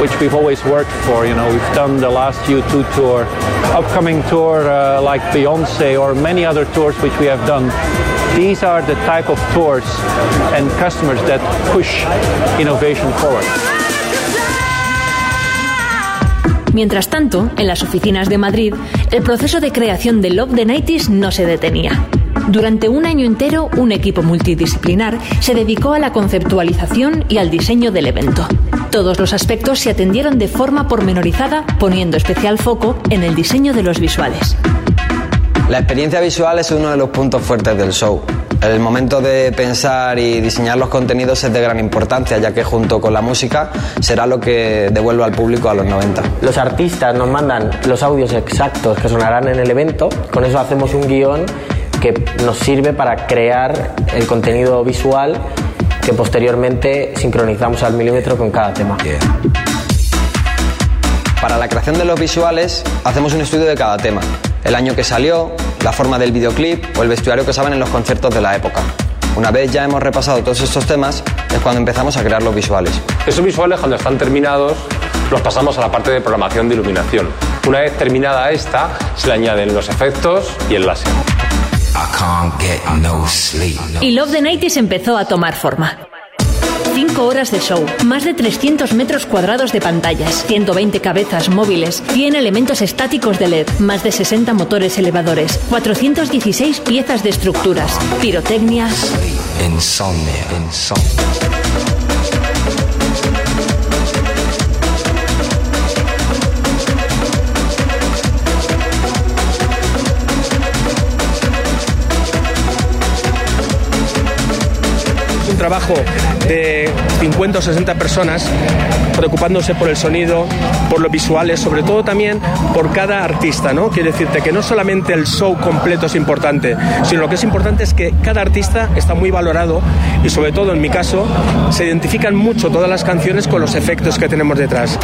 which we've always worked for, you know, we've done the last U2 tour, upcoming tour uh, like Beyonce or many other tours which we have done. These are the type of tours and customers that push innovation forward. Mientras tanto, en las oficinas de Madrid, el proceso de creación de Love the 90s no se detenía. Durante un año entero, un equipo multidisciplinar se dedicó a la conceptualización y al diseño del evento. Todos los aspectos se atendieron de forma pormenorizada, poniendo especial foco en el diseño de los visuales. La experiencia visual es uno de los puntos fuertes del show. El momento de pensar y diseñar los contenidos es de gran importancia, ya que junto con la música será lo que devuelva al público a los 90. Los artistas nos mandan los audios exactos que sonarán en el evento, con eso hacemos un guion que nos sirve para crear el contenido visual que posteriormente sincronizamos al milímetro con cada tema. Para la creación de los visuales hacemos un estudio de cada tema, el año que salió, la forma del videoclip o el vestuario que usaban en los conciertos de la época. Una vez ya hemos repasado todos estos temas, es cuando empezamos a crear los visuales. Esos visuales cuando están terminados los pasamos a la parte de programación de iluminación. Una vez terminada esta, se le añaden los efectos y el láser. Y Love the 90s empezó a tomar forma. Cinco horas de show, más de 300 metros cuadrados de pantallas, 120 cabezas móviles, 100 elementos estáticos de LED, más de 60 motores elevadores, 416 piezas de estructuras, pirotecnia. un trabajo de 50 o 60 personas preocupándose por el sonido, por los visuales, sobre todo también por cada artista, ¿no? Quiero decirte que no solamente el show completo es importante, sino lo que es importante es que cada artista está muy valorado y sobre todo en mi caso se identifican mucho todas las canciones con los efectos que tenemos detrás.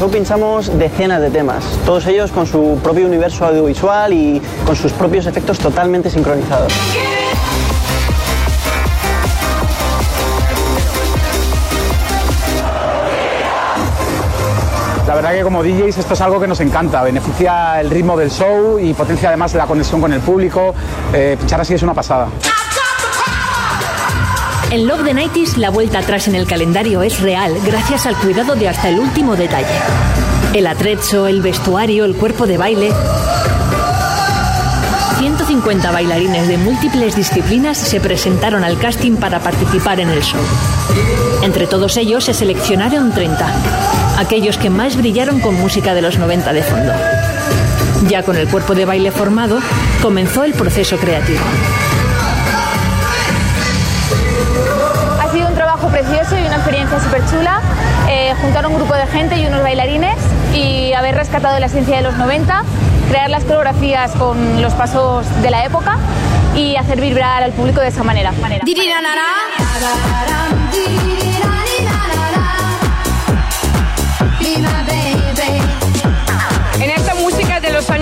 Show pinchamos decenas de temas, todos ellos con su propio universo audiovisual y con sus propios efectos totalmente sincronizados. La verdad que como DJs esto es algo que nos encanta, beneficia el ritmo del show y potencia además la conexión con el público. Eh, pinchar así es una pasada. En Love the 90 la vuelta atrás en el calendario es real gracias al cuidado de hasta el último detalle. El atrecho, el vestuario, el cuerpo de baile. 150 bailarines de múltiples disciplinas se presentaron al casting para participar en el show. Entre todos ellos se seleccionaron 30, aquellos que más brillaron con música de los 90 de fondo. Ya con el cuerpo de baile formado, comenzó el proceso creativo. Experiencia súper chula. Eh, juntar un grupo de gente y unos bailarines y haber rescatado la esencia de los 90, crear las coreografías con los pasos de la época y hacer vibrar al público de esa manera. manera.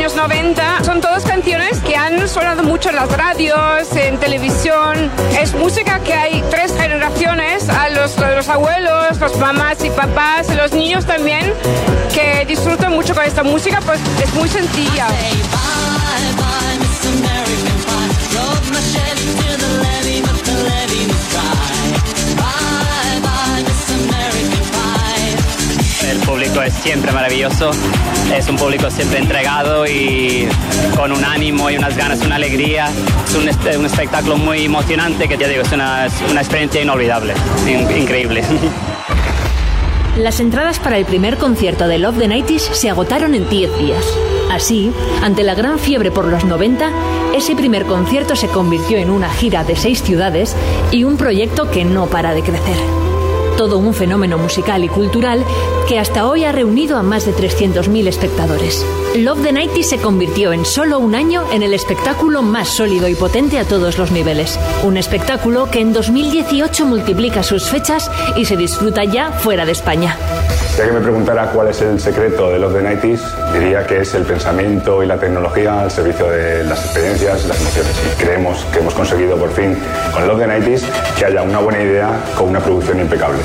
Años 90 son todas canciones que han sonado mucho en las radios, en televisión. Es música que hay tres generaciones, a los abuelos, los mamás y papás, los niños también, que disfrutan mucho con esta música, pues es muy sencilla. Público es siempre maravilloso, es un público siempre entregado y con un ánimo y unas ganas, una alegría. Es un, un espectáculo muy emocionante que ya digo, es una, es una experiencia inolvidable, in- increíble. [LAUGHS] Las entradas para el primer concierto de Love the 90 se agotaron en 10 días. Así, ante la gran fiebre por los 90, ese primer concierto se convirtió en una gira de seis ciudades y un proyecto que no para de crecer. Todo un fenómeno musical y cultural que hasta hoy ha reunido a más de 300.000 espectadores. Love the 90 se convirtió en solo un año en el espectáculo más sólido y potente a todos los niveles. Un espectáculo que en 2018 multiplica sus fechas y se disfruta ya fuera de España. Si alguien me preguntara cuál es el secreto de los The 90s, diría que es el pensamiento y la tecnología al servicio de las experiencias y las emociones. Y creemos que hemos conseguido por fin con los The 90s que haya una buena idea con una producción impecable.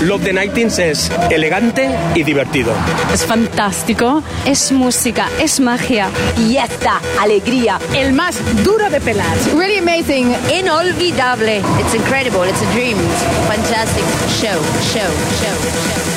Love the 90s es elegante y divertido. Es fantástico, es música, es magia. Y está, alegría. El más duro de pelar. Really amazing. Inolvidable. It's incredible. It's a dream. It's a fantastic show, show, show, show.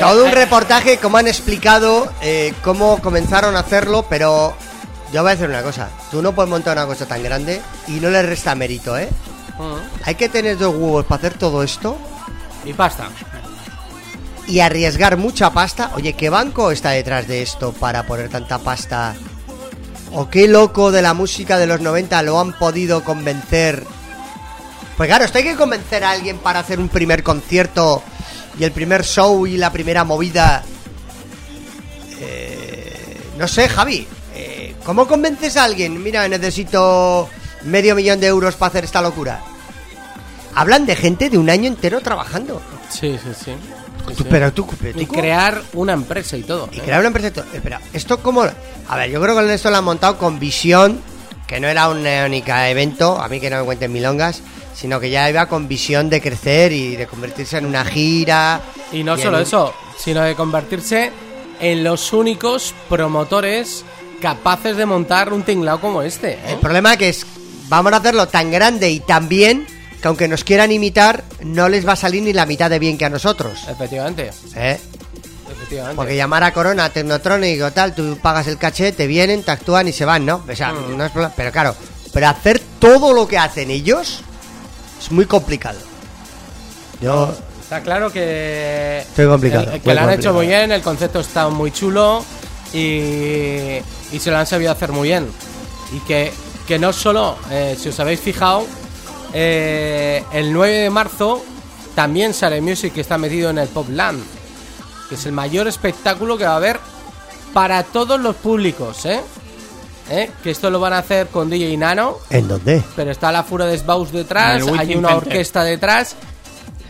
todo un eh, reportaje, como han explicado, eh, cómo comenzaron a hacerlo, pero yo voy a decir una cosa. Tú no puedes montar una cosa tan grande y no le resta mérito, ¿eh? Hay que tener dos huevos para hacer todo esto Y pasta. y arriesgar mucha pasta. Oye, ¿qué banco está detrás de esto para poner tanta pasta? ¿O qué loco de la música de los 90 lo han podido convencer? Pues claro, esto hay que convencer a alguien para hacer un primer concierto y el primer show y la primera movida. Eh, no sé, Javi. eh, ¿Cómo convences a alguien? Mira, necesito medio millón de euros para hacer esta locura. hablan de gente de un año entero trabajando. Sí, sí, sí. Sí, Tú- sí. pero tú, pero tú y crear una empresa y todo. Y crear una empresa. y todo. Espera, esto como. A ver, yo creo que esto lo han montado con visión, que no era un única evento, a mí que no me cuenten milongas, sino que ya iba con visión de crecer y de convertirse en una gira. Y no solo eso, sino de convertirse en los únicos promotores capaces de montar un tinglao como este. ¿eh? El problema que es, vamos a hacerlo tan grande y tan bien que aunque nos quieran imitar, no les va a salir ni la mitad de bien que a nosotros. Efectivamente. ¿eh? Efectivamente. Porque llamar a Corona, Technotronic o tal, tú pagas el caché, te vienen, te actúan y se van, ¿no? O sea, Mm. no es problema. Pero claro, pero hacer todo lo que hacen ellos es muy complicado. Yo, Está claro que. Estoy complicado, el- que lo han hecho muy bien, el concepto está muy chulo y, y se lo han sabido hacer muy bien. Y que, que no solo, eh, si os habéis fijado, eh, el 9 de marzo también Sare Music está metido en el Popland, que es el mayor espectáculo que va a haber para todos los públicos, ¿eh? ¿Eh? Que esto lo van a hacer con DJ Nano. ¿en dónde? Pero está la Fura de Sbaus detrás, hay una Center. orquesta detrás.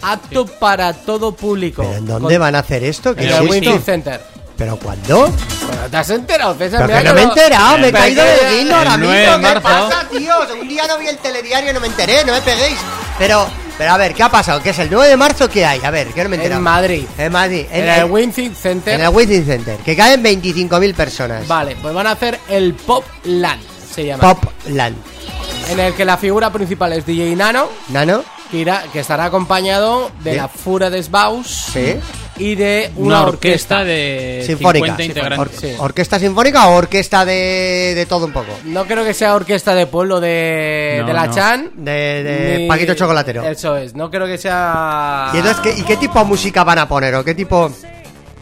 Apto para todo público. ¿En dónde van a hacer esto? ¿Qué En es el? Wizzing Center. ¿Pero cuándo? Bueno, ¿Te has enterado, César? Pero que no me he enterado, me he Pero caído de guindo ahora mismo. 9 de ¿Qué pasa, tío? Un día no vi el telediario y no me enteré, no me peguéis. Pero, pero a ver, ¿qué ha pasado? ¿Qué es el 9 de marzo? ¿Qué hay? A ver, que no me he enterado. En Madrid. En Madrid. En En, el Wizzing Center. en el Wizzing Center. Que caen 25.000 personas. Vale, pues van a hacer el Pop Land, se llama. Popland. En el que la figura principal es DJ Nano, ¿Nano? que, irá, que estará acompañado de Sí. la Fura de Sbaus Sí. Y de una, Una orquesta. orquesta de Sinfónica. 50 integrantes. Or- Sí. ¿Orquesta sinfónica o orquesta de, de todo un poco? No creo que sea orquesta de pueblo de, No, de la no. Chan. De, de ni- Paquito Chocolatero. Eso es, no creo que sea. ¿Y, entonces, ¿qué, ¿Y qué tipo de música van a poner? ¿O qué tipo...?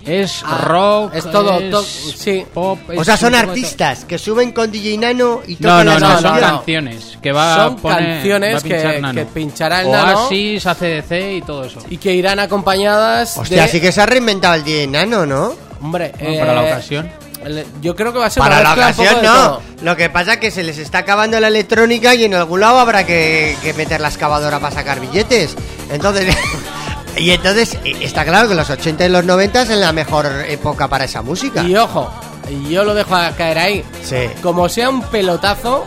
Es Ah, rock, es todo, es to- sí. pop. O sea, son artistas que suben con DJ Nano y No, tocan no, las no, no, son no, canciones. que va Son a poner, canciones va a pinchar que- Nano. que pinchará el Nano. Oasis, ACDC y todo eso. Y que irán acompañadas Hostia, de. sí que se ha reinventado el DJ Nano, ¿no? Hombre, Bueno, para la eh, ocasión. Yo creo que va a ser Para la ocasión no. todo. Lo que pasa es que se les está acabando la electrónica y en algún lado habrá que, que meter la excavadora para sacar billetes. Entonces, [LAUGHS] y entonces eh, está claro que los 80 y los 90 es la mejor época para esa música. Y ojo, yo lo dejo a caer ahí. Sí. Como sea un pelotazo,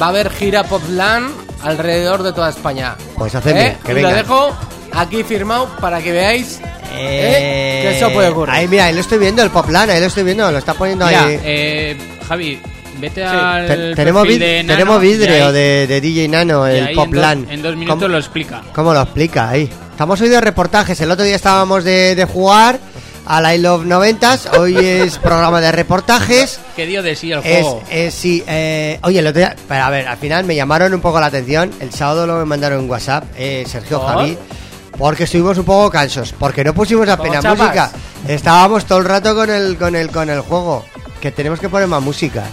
va a haber gira Popland alrededor de toda España. Pues hacen bien, que y lo dejo aquí firmado para que veáis eh, que eso puede ocurrir. Ahí, mira, ahí lo estoy viendo, el Poplan, ahí lo estoy viendo, lo está poniendo Mira, ahí. eh, Javi, vete al Te- tenemos, vid- de Nano tenemos vidrio de, de DJ Nano, el en Poplan. dos- En dos minutos ¿Cómo, lo explica. cómo lo explica ahí? Estamos hoy de reportajes. El otro día estábamos de, de jugar al I Love 90s. Hoy es [LAUGHS] programa de reportajes. ¿Qué dio de sí el juego? es- sí, eh, oye, el otro día, pero a ver, al final me llamaron un poco la atención. El sábado lo me mandaron en WhatsApp, eh, Sergio ¿Por? Javi, porque estuvimos un poco cansos, porque no pusimos apenas música. Estábamos todo el rato con el, con el, con el juego, que tenemos que poner más música.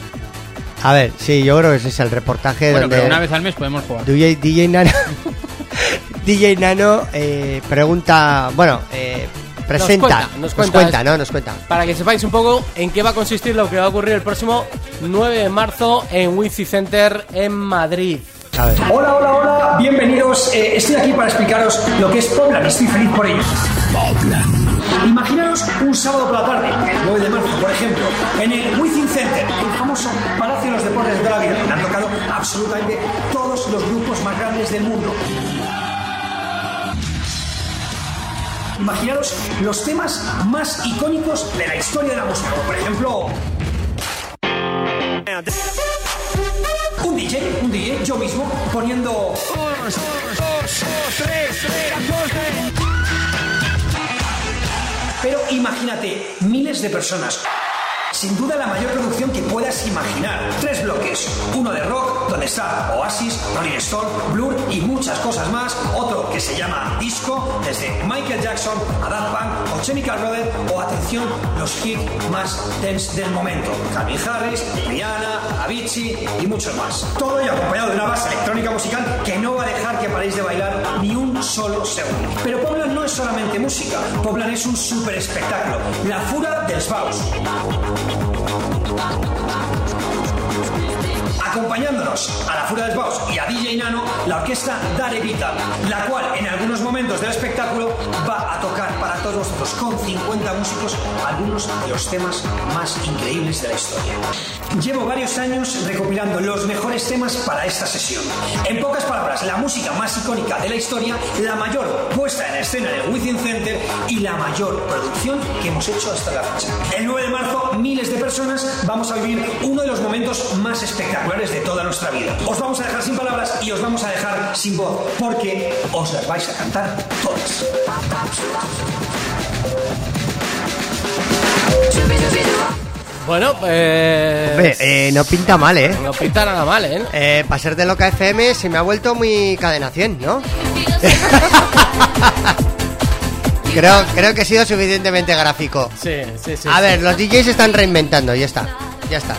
A ver, sí, yo creo que ese es el reportaje bueno, donde pero una vez al mes podemos jugar. DJ, DJ Nano, [LAUGHS] DJ Nano eh, pregunta, bueno, eh, presenta, cuenta, nos cuenta. ¿no? Nos cuenta. Para que sepáis un poco en qué va a consistir lo que va a ocurrir el próximo 9 de marzo en Wizzing Center en Madrid. A ver. Hola, hola, hola, bienvenidos. Eh, estoy aquí para explicaros lo que es Poplan y estoy feliz por ello. Imaginaros un sábado por la tarde, el 9 de marzo, por ejemplo, en el Wizzing Center, el famoso Palacio de los Deportes de la Vida, donde han tocado absolutamente todos los grupos más grandes del mundo. Imaginaros los temas más icónicos de la historia de la música, por ejemplo un DJ, un DJ, yo mismo, poniendo. Pero imagínate, miles de personas. Sin duda la mayor producción que puedas imaginar. Tres bloques. Uno de rock, donde está Oasis, Rolling Stone, Blur y muchas cosas más. Otro que se llama Disco, desde Michael Jackson a Daft Punk o Chemical Brothers o atención, los hits más dance del momento. Calvin Harris, Rihanna, Avicii y muchos más. Todo ello acompañado de una base electrónica musical que no va a dejar que paréis de bailar ni un solo segundo. Pero Poblan no es solamente música, Poblan es un super espectáculo. La fura del Sbaus. Acompañándonos a la Furia del Baus y a DJ Nano, la orquesta Dare Vital, la cual en algunos momentos del espectáculo va a tocar para todos nosotros con 50 músicos algunos de los temas más increíbles de la historia. Llevo varios años recopilando los mejores temas para esta sesión. En pocas palabras, la música más icónica de la historia, la mayor puesta en escena en el Within Center y la mayor producción que hemos hecho hasta la fecha. El 9 de marzo, miles de personas vamos a vivir uno de los momentos más espectaculares de toda nuestra vida. Os vamos a dejar sin palabras y os vamos a dejar sin voz, porque os las vais a cantar todas. Bueno, pues. Hombre, eh, no pinta mal, ¿eh? No pinta nada mal, ¿eh? Eh, para ser de Loca FM se me ha vuelto muy cadena 100, ¿no? [LAUGHS] creo, creo que he sido suficientemente gráfico. Sí, sí, sí. A sí. ver, los DJs están reinventando, ya está. Ya está.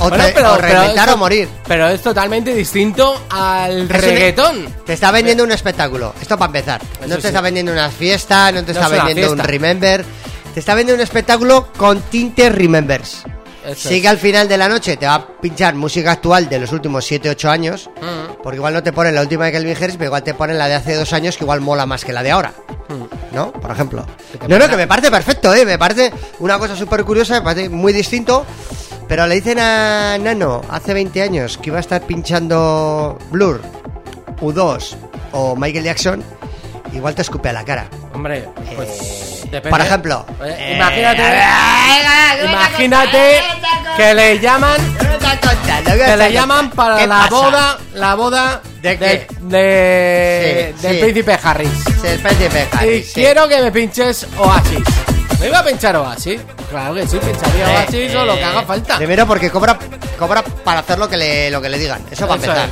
O, Bueno, te- pero- o pero reinventar esto- o morir. Pero es totalmente distinto al Es un- reggaetón. Te está vendiendo un espectáculo. Esto para empezar. No te sí. está vendiendo una fiesta, no te No está es vendiendo un remember. Te está vendiendo un espectáculo con tintes remembers. Eso sí es. al final de la noche te va a pinchar música actual de los últimos 7-8 años. Mm. Porque igual no te ponen la última de Kelvin Harris, pero igual te ponen la de hace dos años que igual mola más que la de ahora. Mm. ¿No? Por ejemplo. No, no, que me parece perfecto, ¿eh? Me parece una cosa súper curiosa, me parece muy distinto. Pero le dicen a Nano hace 20 años que iba a estar pinchando Blur, U2 o Michael Jackson, igual te escupe a la cara. Hombre, pues. depende. Por ejemplo, Eh, eh, imagínate. que le llaman. Que le llaman para ¿Qué la pasa? boda. La boda. ¿De de- Sí, del sí. príncipe Harris. Sí, el príncipe Harris, Y quiero que me pinches Oasis. ¿Me iba a pinchar Oasis? Claro que sí, pincharía Eh, Oasis o lo que eh, haga falta. Primero porque cobra, cobra para hacer lo que le, lo que le digan. Eso para Eso empezar.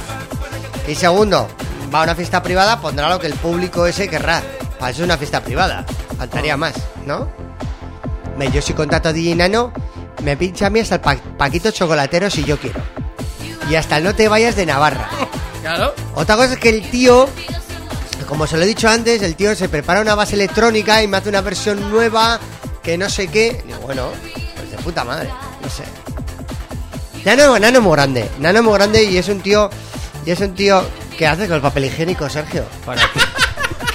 Y segundo, va a una fiesta privada, pondrá lo que el público ese querrá. Para eso es una fiesta privada. Faltaría Oh. más, ¿no? Me, yo si contrato a DJ Nano, me pincha a mí hasta el pa- Paquito Chocolatero si yo quiero. Y hasta el no te vayas de Navarra. [LAUGHS] Claro. Otra cosa es que el tío, como se lo he dicho antes, el tío se prepara una base electrónica y me hace una versión nueva que no sé qué. Bueno, pues de puta madre, no sé. Nano, Nano es muy grande, Nano es muy grande y es un tío, y es un tío que hace con el papel higiénico, Sergio. ¿Para qué? [LAUGHS]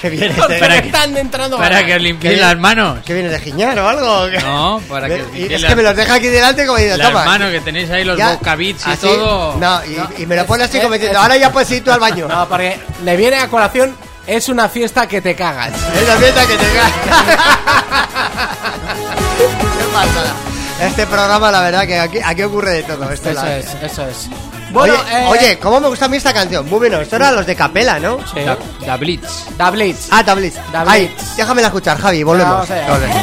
Que viene Porque de, me están entrando Para que os ¿Qué limpiéis las manos. que viene de giñar o algo. No, para que os [LAUGHS] es las- que me los deja aquí delante como diciendo, Las toma. manos que tenéis ahí, los Ya, bocabits y así, todo. No, y, y me lo pone así como diciendo, ahora ya puedes ir tú al baño. No, porque le viene a colación. Es una fiesta que te cagas. Es la fiesta que te [LAUGHS] pasada. Este programa, la verdad, que aquí, aquí ocurre de todo. Esto Eso la- es, eso es. Bueno, oye, eh, oye, ¿cómo me gusta a mí esta canción? Muy bien, esto eran los de Capela, ¿no? Sí. Da, da Blitz. Da Blitz. Ah. Da Ay, Blitz. déjamela escuchar, Javi, volvemos. Vamos allá. Volvemos.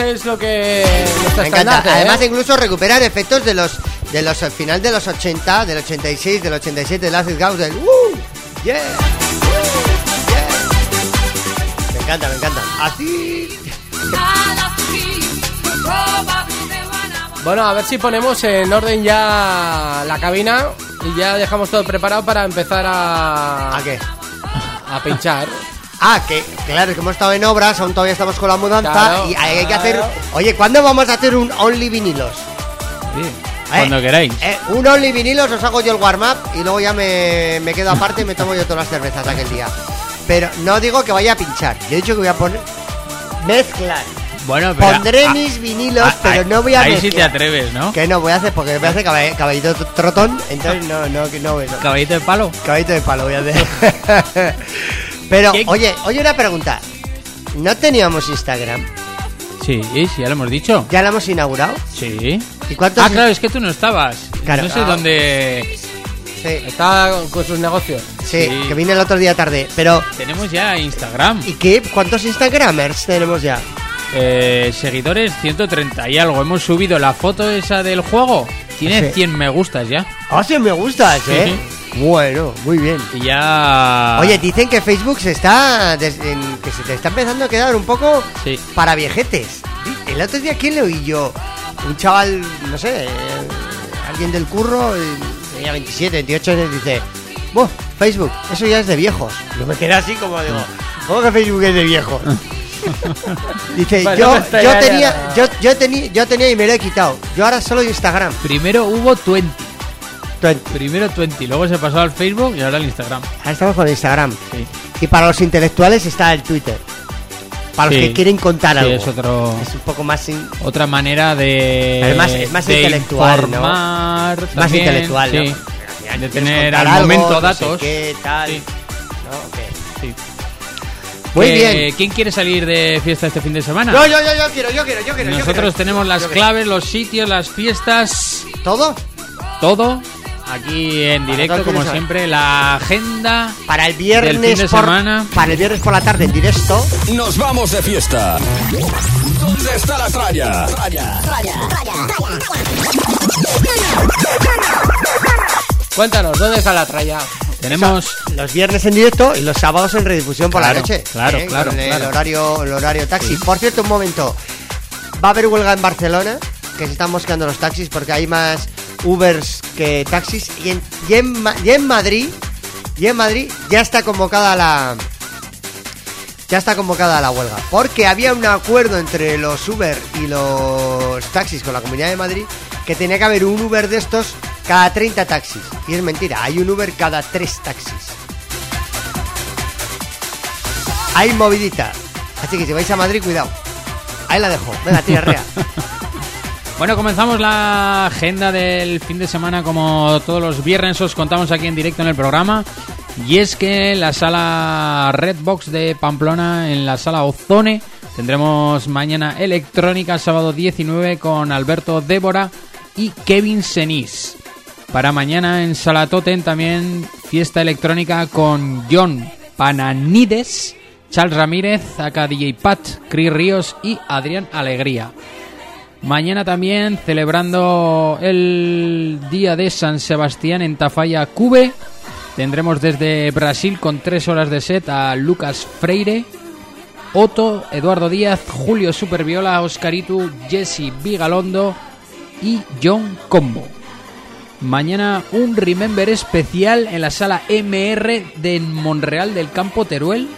Es lo que Me encanta. ¿eh? Además, incluso recuperar efectos de los de los al final de los 80, del 86, del 87, del Acid House, del ¡Uh! ¡Yeah! ¡Yeah! Me encanta, me encanta. Así. Bueno, a ver si ponemos en orden ya la cabina y ya dejamos todo preparado para empezar a. ¿A qué? A pinchar. Ah, que claro, que hemos estado en obras, aún todavía estamos con la mudanza Claro, y hay, hay que hacer. Oye, ¿cuándo vamos a hacer un Only Vinilos? Cuando queráis. Eh, un Only Vinilos os hago yo el warm-up y luego ya me, me quedo aparte y me tomo yo todas las cervezas aquel día. Pero no digo que vaya a pinchar, yo he dicho que voy a poner. Mezclar. Bueno, pero. Pondré mis vinilos, pero no voy a Ahí sí te atreves, ¿no? Que no voy a hacer porque voy a hacer caball- caballito trotón, entonces [LAUGHS] no, no, que no, eso. Caballito de palo. Caballito de palo voy a hacer. [LAUGHS] Pero, oye, oye, una pregunta. ¿No teníamos Instagram? Sí, sí, ya lo hemos dicho. ¿Ya lo hemos inaugurado? Sí. ¿Y cuántos? Ah, claro, es que tú no estabas. Claro. no sé Ah. dónde. Está con sus negocios. Sí, que vine el otro día tarde. Pero, Tenemos ya Instagram. ¿y qué? ¿Cuántos Instagramers tenemos ya? Eh, seguidores 130 y algo. Hemos subido la foto esa del juego. Tiene Sí. 100 me gustas ya. Ah, sí, me gustas, ¿eh? Bueno, muy bien. Y ya. Oye, dicen que Facebook se está. des- en- que se te está empezando a quedar un poco Sí. para viejetes. El otro día, ¿quién le oí yo? Un chaval, no sé, eh, alguien del curro, eh, tenía 27, 28 años, dice: Buah, Facebook, eso ya es de viejos. Yo me quedé así como digo: ¿Cómo que Facebook es de viejos? [LAUGHS] Dice, Bueno, yo, yo tenía, yo, yo tenía, yo tenía y me lo he quitado. Yo ahora solo Instagram. Primero hubo 20. Primero 20, luego se pasó al Facebook y ahora al Instagram. Ahora estamos con Instagram. Y para los intelectuales está el Twitter. Para los Sí. que quieren contar Sí, algo. es otro- Es un poco más. in- Otra manera de. Además, es más de intelectual, ¿no? Más intelectual, ¿no? sí. Quieres De tener al algo, momento no sé datos. qué, tal. Sí. ¿no? Sí. Muy Eh, bien. ¿Quién quiere salir de fiesta este fin de semana? Yo, yo, yo, yo quiero, yo quiero, yo quiero. yo Nosotros quiero. tenemos las Yo claves, los sitios, las fiestas. ¿Todo? Todo. Aquí en directo, como siempre, la agenda Para el del viernes fin de por, semana. Para el viernes por la tarde en directo. Nos vamos de fiesta. ¿Dónde está la tralla? Cuéntanos, ¿dónde está la tralla? Tenemos los viernes en directo y los sábados en redifusión por la noche. claro, ¿eh? claro, el, claro. horario, el horario taxi. Por cierto, un momento. Va a haber huelga en Barcelona, que se están mosqueando los taxis porque hay más Ubers que taxis. Y en, y en, y en Madrid, y en Madrid ya está convocada la. Ya está convocada la huelga. Porque había un acuerdo entre los Uber y los taxis con la Comunidad de Madrid que tenía que haber un Uber de estos cada 30 taxis. Y es mentira, hay un Uber cada 3 taxis. Hay movidita. Así que si vais a Madrid, cuidado. Ahí la dejo. Venga, tira rea. [LAUGHS] Bueno, comenzamos la agenda del fin de semana como todos los viernes os contamos aquí en directo en el programa. Y es que en la sala Redbox de Pamplona, en la sala Ozone, tendremos mañana electrónica, sábado 19, con Alberto Débora y Kevin Senís. Para mañana en Sala Totem también fiesta electrónica con John Pananides, Charles Ramírez, Aka DJ Pat, Chris Ríos y Adrián Alegría. Mañana también celebrando el día de San Sebastián en Tafalla, Cube. Tendremos desde Brasil con tres horas de set a Lucas Freire, Otto, Eduardo Díaz, Julio Superviola, Oscaritu, Jesse Vigalondo y John Combo. Mañana un Remember especial en la sala MR de Monreal del Campo Teruel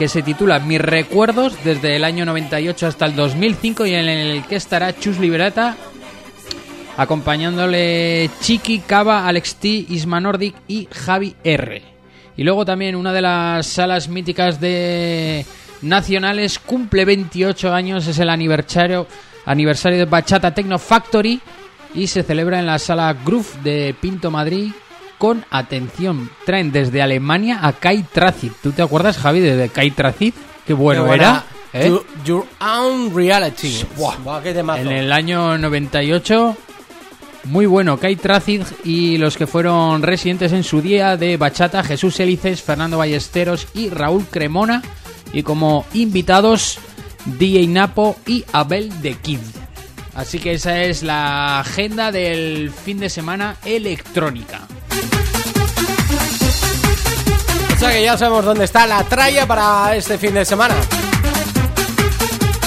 que se titula Mis recuerdos desde el año 98 hasta el 2005 y en el que estará Chus Liberata acompañándole Chiqui, Cava, Alex T, Isma Nordic y Javi R. Y luego también una de las salas míticas de nacionales cumple 28 años, es el aniversario, aniversario de Bachata Techno Factory y se celebra en la sala Groove de Pinto Madrid con atención. Traen desde Alemania a Kai Tracid. ¿Tú te acuerdas, Javi, de Kai Tracid? Qué bueno Qué era. ¿eh? Your, Your Own Reality. Buah, qué. En el año 98, muy bueno, Kai Tracid y los que fueron residentes en su día de Bachata, Jesús Hélices, Fernando Ballesteros y Raúl Cremona. Y como invitados, DJ Napo y Abel de Kid. Así que esa es la agenda del fin de semana electrónica. O sea que ya sabemos dónde está la tralla para este fin de semana.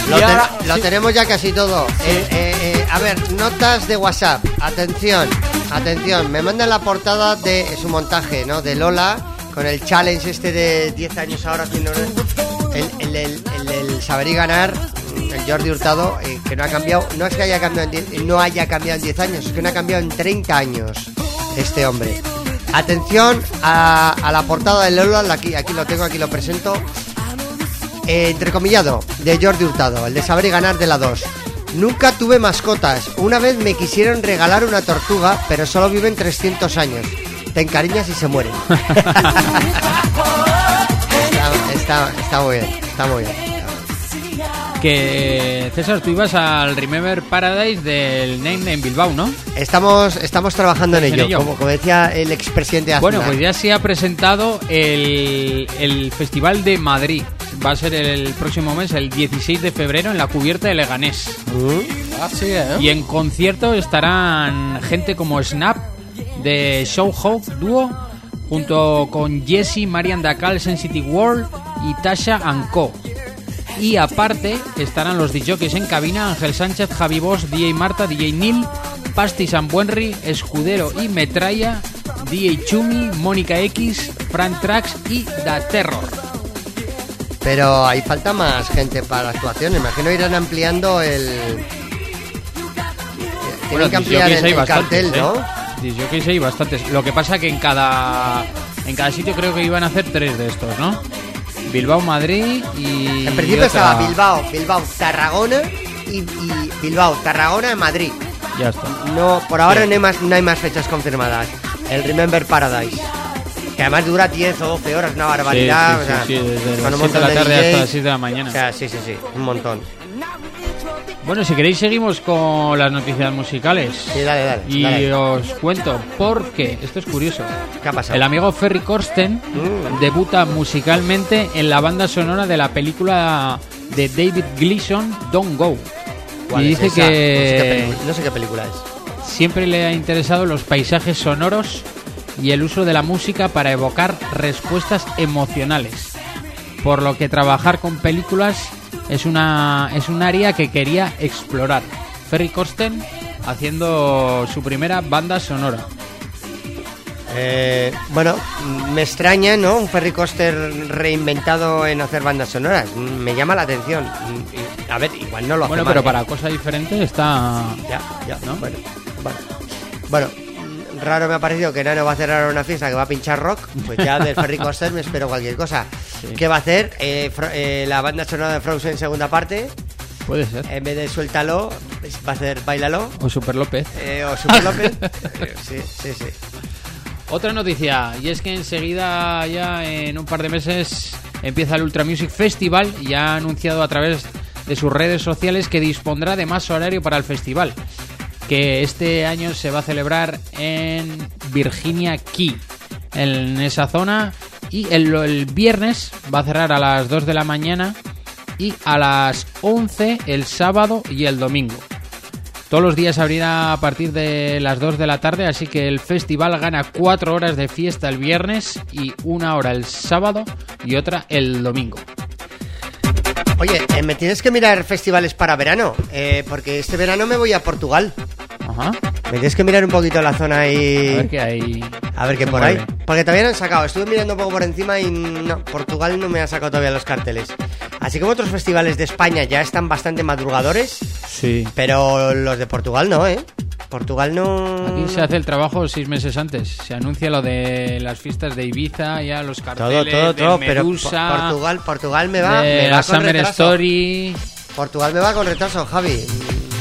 Lo, Y te- ahora- lo sí. tenemos ya casi todo. Eh, eh, eh, a ver, notas de WhatsApp. Atención, atención. Me mandan la portada de su montaje, ¿no? De Lola, con el challenge este de 10 años ahora. haciendo El, el, el, el- el saber y ganar, el Jordi Hurtado, que no ha cambiado. No es que haya cambiado en 10, no haya cambiado en 10 años, es que no ha cambiado en 30 años este hombre. Atención a, a la portada de Lola, aquí, aquí lo tengo, aquí lo presento. Eh, entrecomillado, de Jordi Hurtado, el de saber y ganar de la 2. Nunca tuve mascotas. Una vez me quisieron regalar una tortuga, pero solo viven 300 años. Te encariñas y se mueren. [LAUGHS] está, está, está muy bien, está muy bien. Que César, tú ibas al Remember Paradise del Name en Bilbao, ¿no? Estamos, estamos trabajando en ¿Estás en ello, ello? Como, como decía el expresidente de Bueno, pues ya se ha presentado el, el Festival de Madrid. Va a ser el próximo mes, el 16 de febrero, en la cubierta de Leganés. Ah, sí, ¿eh? Y en concierto estarán gente como Snap, de Show Hawk Duo, junto con Jesse, Marian Dacal, Sensity World y Tasha Co. Y aparte estarán los DJs en cabina, Ángel Sánchez, Javi Boss, DJ Marta, DJ Neil, Pasti Buenri, Escudero y Metralla, DJ Chumi, Mónica X, Frank Trax y Da Terror. Pero ahí falta más gente para la actuación. Imagino irán ampliando el. Tienen que ampliar el, cartel, ¿no? ¿eh? Hay bastantes. Lo que pasa que en cada en cada sitio creo que iban a hacer tres de estos, ¿no? Bilbao, Madrid y En principio otra- estaba Bilbao, Bilbao, Tarragona y, y Bilbao, Tarragona Madrid. Ya está. No, por ahora Sí. no, hay más, no hay más fechas confirmadas. El Remember Paradise. Que además dura 10 o 12 horas, una barbaridad. Sí, sí, o sea, desde las un 7 de la tarde DJs. hasta las 6 de la mañana. O sea, sí, sí, sí, un montón. Bueno, si queréis seguimos con las noticias musicales. Sí, dale, dale. Y dale. os cuento porque esto es curioso. ¿Qué ha pasado? El amigo Ferry Corsten Mm. debuta musicalmente en la banda sonora de la película de David Gleason, Don't Go. ¿Cuál Y es dice esa? No sé, qué que no sé qué película es. siempre le ha interesado los paisajes sonoros y el uso de la música para evocar respuestas emocionales. Por lo que trabajar con películas es una es un área que quería explorar. Ferry Corsten haciendo su primera banda sonora. Eh, bueno, me extraña, ¿no? Un Ferry Coaster reinventado en hacer bandas sonoras. Me llama la atención. A ver, igual no lo hace Bueno, mal, pero ¿eh? para cosas diferentes está Ya, ya, bueno, bueno. Bueno, mm, raro me ha parecido que Nano va a ahora una fiesta que va a pinchar rock. Pues ya del Ferry Coaster me espero cualquier cosa. ¿Qué va a hacer? Eh, eh, la banda sonora de Frozen segunda parte. Puede ser. En vez de suéltalo, pues va a hacer bailalo. O Super López. Eh, o Super López. [LAUGHS] Sí, sí, sí. Otra noticia, y es que enseguida, ya en un par de meses, empieza el Ultra Music Festival y ha anunciado a través de sus redes sociales que dispondrá de más horario para el festival, que este año se va a celebrar en Virginia Key, en esa zona, y el, viernes va a cerrar a las 2 de la mañana y a las 11 el sábado y el domingo. Todos los días abrirá a partir de las 2 de la tarde, así que el festival gana 4 horas de fiesta el viernes y una hora el sábado y otra el domingo. Oye, eh, me tienes que mirar festivales para verano, eh, porque este verano me voy a Portugal. Ajá. Me tienes que mirar un poquito la zona ahí. A ver qué hay. A ver qué por ahí. Porque todavía no han sacado. Estuve mirando un poco por encima y no, Portugal no me ha sacado todavía los carteles. Así como otros festivales de España ya están bastante madrugadores, Sí. pero los de Portugal no, ¿eh? Portugal no. Aquí se hace el trabajo seis meses antes. Se anuncia lo de las fiestas de Ibiza, ya los Todo, carteles todo, todo. de Pero Medusa, Portugal, Portugal me va, de me va la con Summer retraso. Story. Portugal me va con retraso, Javi.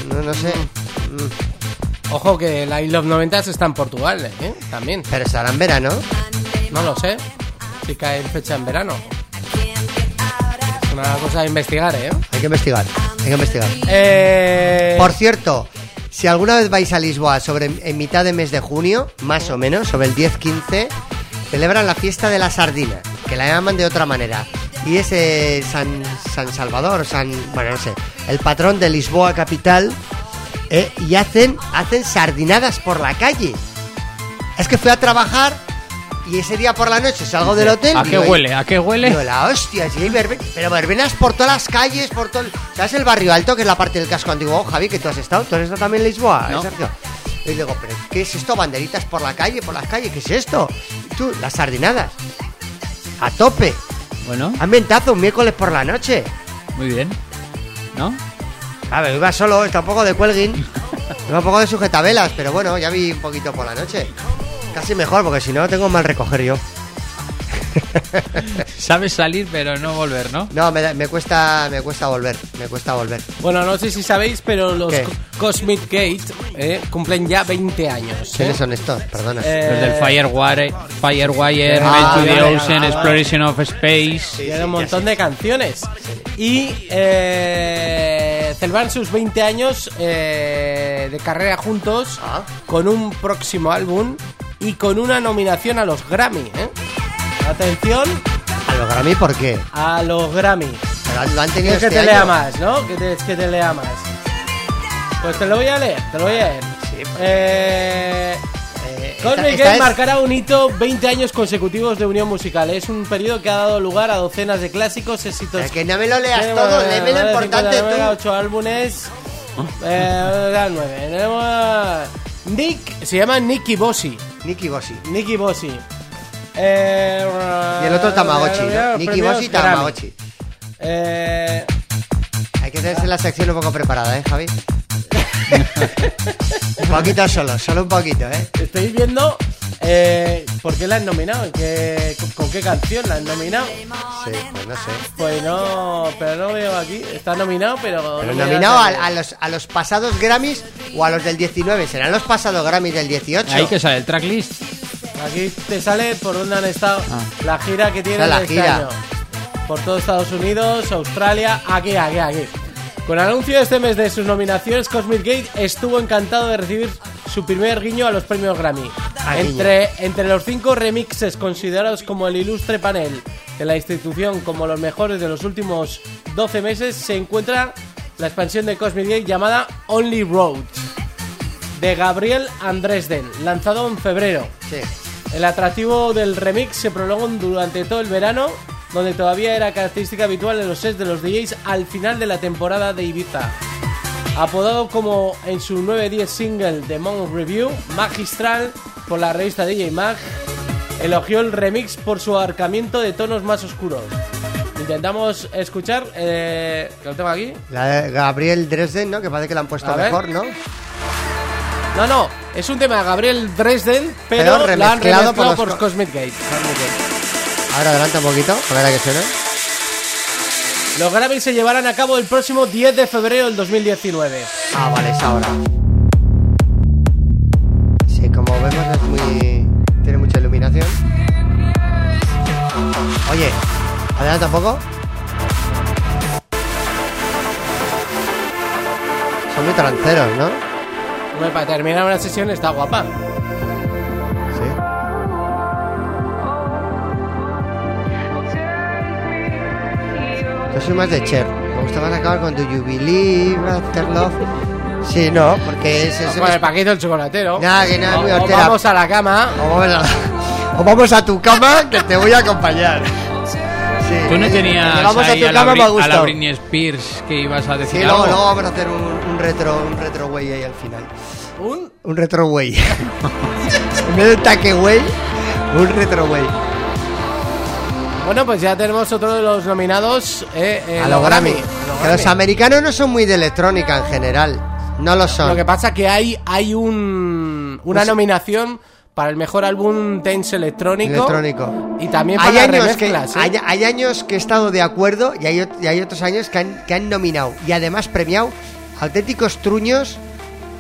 No, no sé. Mm. Ojo que la Isle of 90 está en Portugal, ¿eh? También. Pero estará en verano. No lo sé. Si cae en fecha en verano. Es una cosa a investigar, ¿eh? Hay que investigar. Hay que investigar. Eh... Por cierto, si alguna vez vais a Lisboa sobre en mitad de mes de junio, más o menos, sobre el 10-15, celebran la fiesta de la sardina, que la llaman de otra manera. Y es eh, San, San Salvador, San, bueno, no sé, el patrón de Lisboa capital, eh, y hacen, hacen sardinadas por la calle. Es que fui a trabajar y ese día por la noche salgo del hotel. ¿A qué digo, huele? ¿A qué huele? Digo, la hostia, sí, hay pero verbenas por todas las calles, por todo. el- ¿Sabes el barrio alto, que es la parte del casco antiguo? Oh, Javi, que tú has estado. ¿Tú has estado también en Lisboa, No. Sergio? Y digo, ¿pero qué es esto? Banderitas por la calle, por las calles, ¿qué es esto? Y tú, las sardinadas. A tope. Bueno, Ambientazo, un miércoles por la noche. muy bien. ¿No? A ver, iba solo, está un poco de cuelguín. [LAUGHS] Iba un poco de sujetabelas, pero bueno, ya vi un poquito por la noche. Casi mejor, porque si no tengo mal recoger yo. [LAUGHS] Sabes salir, pero no volver, ¿no? No, me, da- me cuesta me cuesta volver, me cuesta volver. Bueno, no sé si sabéis, pero los Cosmic Gate eh, cumplen ya 20 años. ¿Quiénes ¿eh? son estos? Perdona. Eh, Los del Firewire, Firewire, Ah, to the Ocean, Exploration of Space. Tiene un montón de canciones. Y eh, celebran sus 20 años eh, de carrera juntos Ah. con un próximo álbum y con una nominación a los Grammy. ¿eh? Atención ¿A los Grammy por qué? a los Grammy. Pero lo han tenido ¿Quieres que este te lea año. más, ¿no? Que te, que te lea más. Pues te lo voy a leer, te lo voy a leer. Eh, Cosmic esta Gate es- marcará un hito 20 años consecutivos de unión musical. Es un periodo que ha dado lugar a docenas de clásicos éxitos. Pero que no me lo leas Sí, todo, léeme lo importante 50, tú. ocho álbumes. Eh, da nueve. Tenemos Nick, se llama Nicky Bossy. Nicky Bossy. Nicky Bossy. Eh, Y el otro Tamagotchi, ¿no? Nicky Grammy. Tamagotchi. Eh, Hay que tenerse la sección un poco preparada, ¿eh, Javi? Un poquito solo, solo un poquito, ¿eh? Estáis viendo eh, por qué la han nominado, ¿En qué- con, con qué canción la han nominado. Sí, pues no sé. Pues no, pero no veo aquí. Está nominado, pero. Pero no me nominado a, a los, a los pasados Grammys o a los del 19. ¿Serán los pasados Grammys del 18? Ahí que sale el tracklist. Aquí te sale por dónde han estado la gira que tienen Ah. Es la este gira. año. Por todo Estados Unidos, Australia, aquí, aquí, aquí. Con el anuncio este mes de sus nominaciones, Cosmic Gate estuvo encantado de recibir su primer guiño a los premios Grammy. Ah. Entre, entre los cinco remixes considerados como el ilustre panel de la institución como los mejores de los últimos 12 meses, se encuentra la expansión de Cosmic Gate llamada Only Roads de Gabriel Andresden, lanzado en febrero. Sí. El atractivo del remix se prolongó durante todo el verano, donde todavía era característica habitual en los sets de los DJs al final de la temporada de Ibiza. Apodado como en su 9-10 single The Monk Review, magistral por la revista DJ Mag, elogió el remix por su abarcamiento de tonos más oscuros. Intentamos escuchar, eh, que lo tengo aquí. La de Gabriel Dresden, ¿no? Que parece que la han puesto mejor, ¿no? No, no, es un tema de Gabriel Dresden, pero, Pero la han remezclado por por, Cosmic Gate. Cosmic Gate. Ahora adelanta un poquito, a ver a qué suena. Los Grammys se llevarán a cabo el próximo 10 de febrero del 2019. Ah, vale, es ahora. Sí, como vemos es muy... Tiene mucha iluminación. Oye, adelanta un poco. Son muy tranceros, ¿no? Hombre, para terminar una sesión está guapa. Soy más de Cher. Me gusta más acabar con Do You Believe After Love. Sí, no, porque es... es Con el Paquito el chocolatero. Nada, que no es muy O- o. Vamos a la cama. O vamos a, o vamos a tu cama, que te voy a acompañar. Sí. ¿Tú no tenías Vamos a ahí tu a, la, cama, me ha Bri- a la. Britney Spears que ibas a decir Sí, luego, algo? luego vamos a hacer un, un retro un retro way ahí al final. ¿Un? Un retro way. [LAUGHS] en vez de un taque way, un retro way. Bueno, pues ya tenemos otro de los nominados eh, eh, a los Grammy. A los Que los Grammy. americanos no son muy de electrónica en general. No lo son. Lo que pasa que hay, hay un, una Pues- nominación para el mejor álbum dance electrónico. Electrónico. Y también hay para años, que, ¿eh? hay, hay años que he estado de acuerdo y hay, y hay otros años que han, que han nominado y además premiado auténticos truños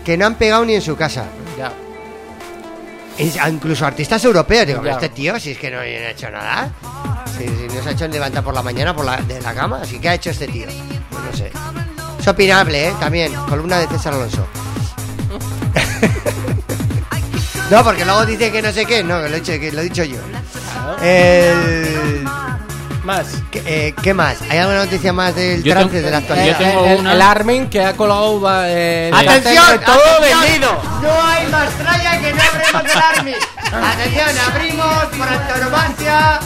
que no han pegado ni en su casa. Ya. Es- incluso artistas europeos. Digo, Ya. este tío, si es que no, no ha hecho nada. Si, si no se ha hecho levantar por la mañana por la, de la cama, así que ha hecho este tío. Pues no sé. Es opinable, ¿eh? También. Columna de César Alonso. [LAUGHS] no, porque luego dice que no sé qué. No, que lo he, hecho- que lo he dicho yo. El... Más. ¿Qué, eh, ¿qué más? ¿Hay alguna noticia más del Yo trance tengo- de la yo actualidad? tengo el, una- el Armin que ha colgado va, eh, ¡Atención! de todo atención! vendido. No hay más tralla que no abrimos el Army. Atención, abrimos por antonomasia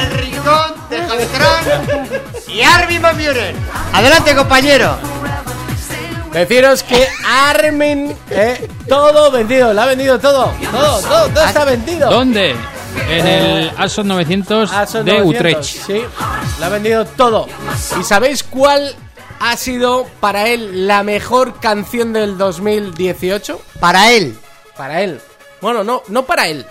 el rincón de Javitron y Armin Van Buren. Adelante, compañero. Deciros que Armin, eh, todo vendido, lo ha vendido todo. Todo, todo, todo está vendido. ¿Dónde? En el Aston 900 Aston de 900, Utrecht. Sí, lo ha vendido todo. ¿Y sabéis cuál ha sido para él la mejor canción del 2018? Para él. Para él. Bueno, no, no para él,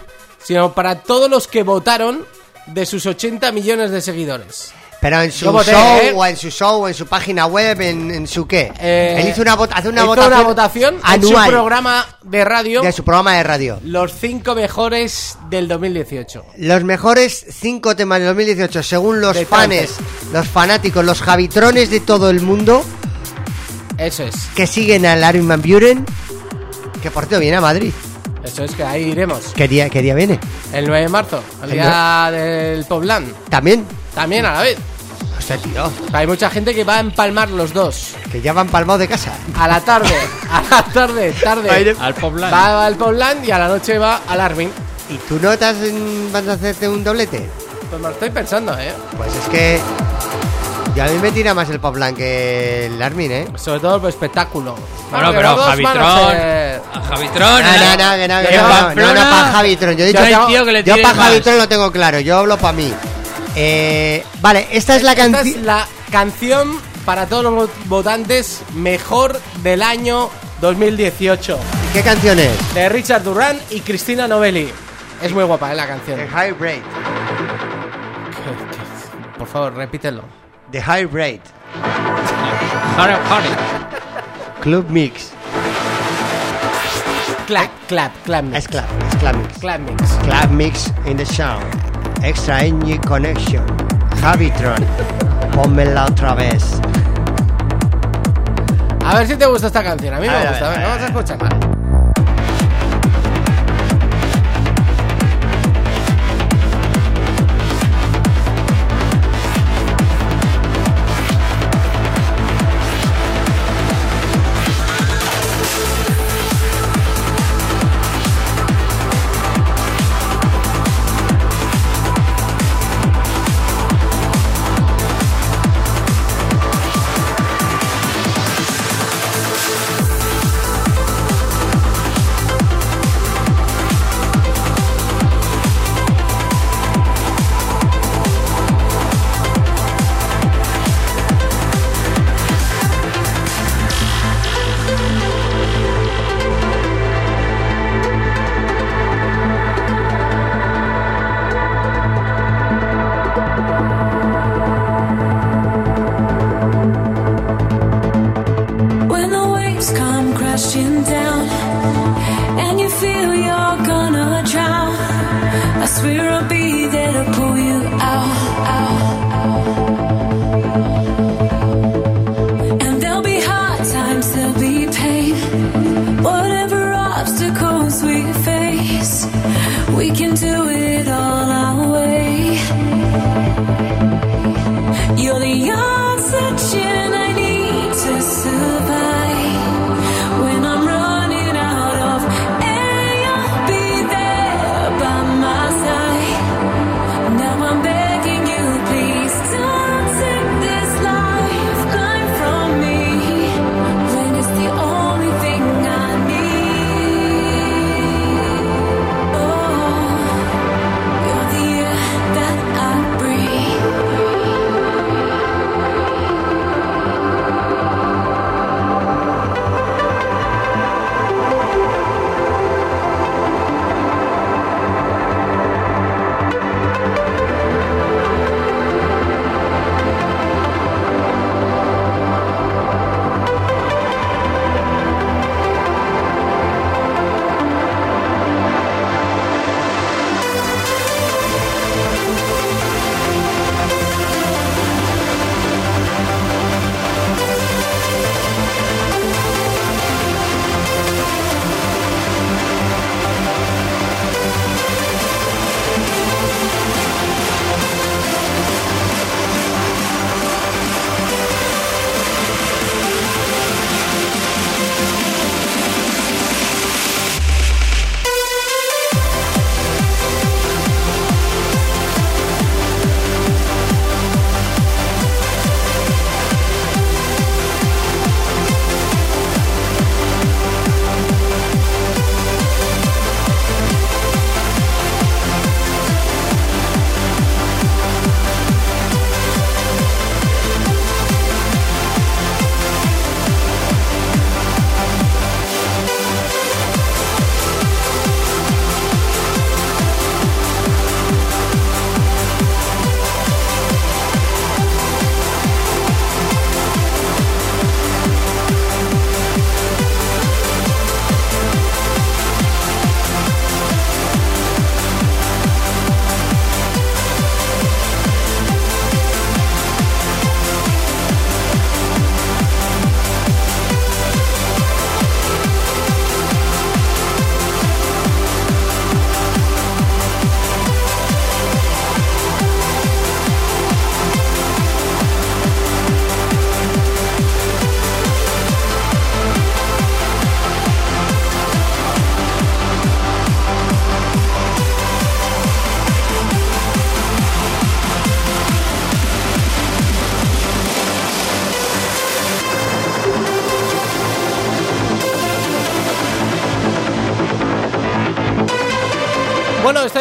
sino para todos los que votaron de sus 80 millones de seguidores. Pero en su voté, show, ¿eh? o en su show, o en su página web, en, en su qué. Eh, Él hizo una, vota- hace una hizo votación, una votación en anual su programa de radio. de su programa de radio. Los cinco mejores del 2018. Los mejores cinco temas de 2018, según los De fans, los fanáticos, los javitrones de todo el mundo Eso es. que siguen al Armin Van Buren, que por cierto viene a Madrid. Eso es que ahí iremos. ¿Qué día, qué día viene? El 9 de marzo, el El día del Poblan. ¿También? También a la vez. Hostia, tío. Hay mucha gente que va a empalmar los dos. Que ya van palmados de casa. A la tarde, a la tarde, tarde. Al Poblan. Va al Poblan y a la noche va al Armin. ¿Y tú notas en- vas a hacerte un doblete? Pues me lo estoy pensando, ¿eh? Pues es que ya a mí me tira más el Poplan que el Armin, ¿eh? Sobre todo por espectáculo. Bueno, pero Javitron. a Javitron. No, ¿eh? no, no, no, no, no, Pamplona, no, para Javitron. Yo he dicho no yo para. Javitron lo tengo claro, yo hablo para mí. Eh, vale, esta es la Esta es canción. la canción para todos los vo- votantes mejor del año 2018. ¿Qué canción es? De Richard Durán y Cristina Novelli. Es muy guapa, ¿eh? La canción. The High Rate. [LAUGHS] Por favor, repítelo. The High Rate. Club Mix. Clap, clap, clap mix. Es clap, es clap mix. Clap mix. Clap Mix in the Sound. Extra Engine Connection. Javitron. Pónmela otra vez. A ver si te gusta esta canción. A mí A me ver, a gusta. ver, a vamos a escucharla.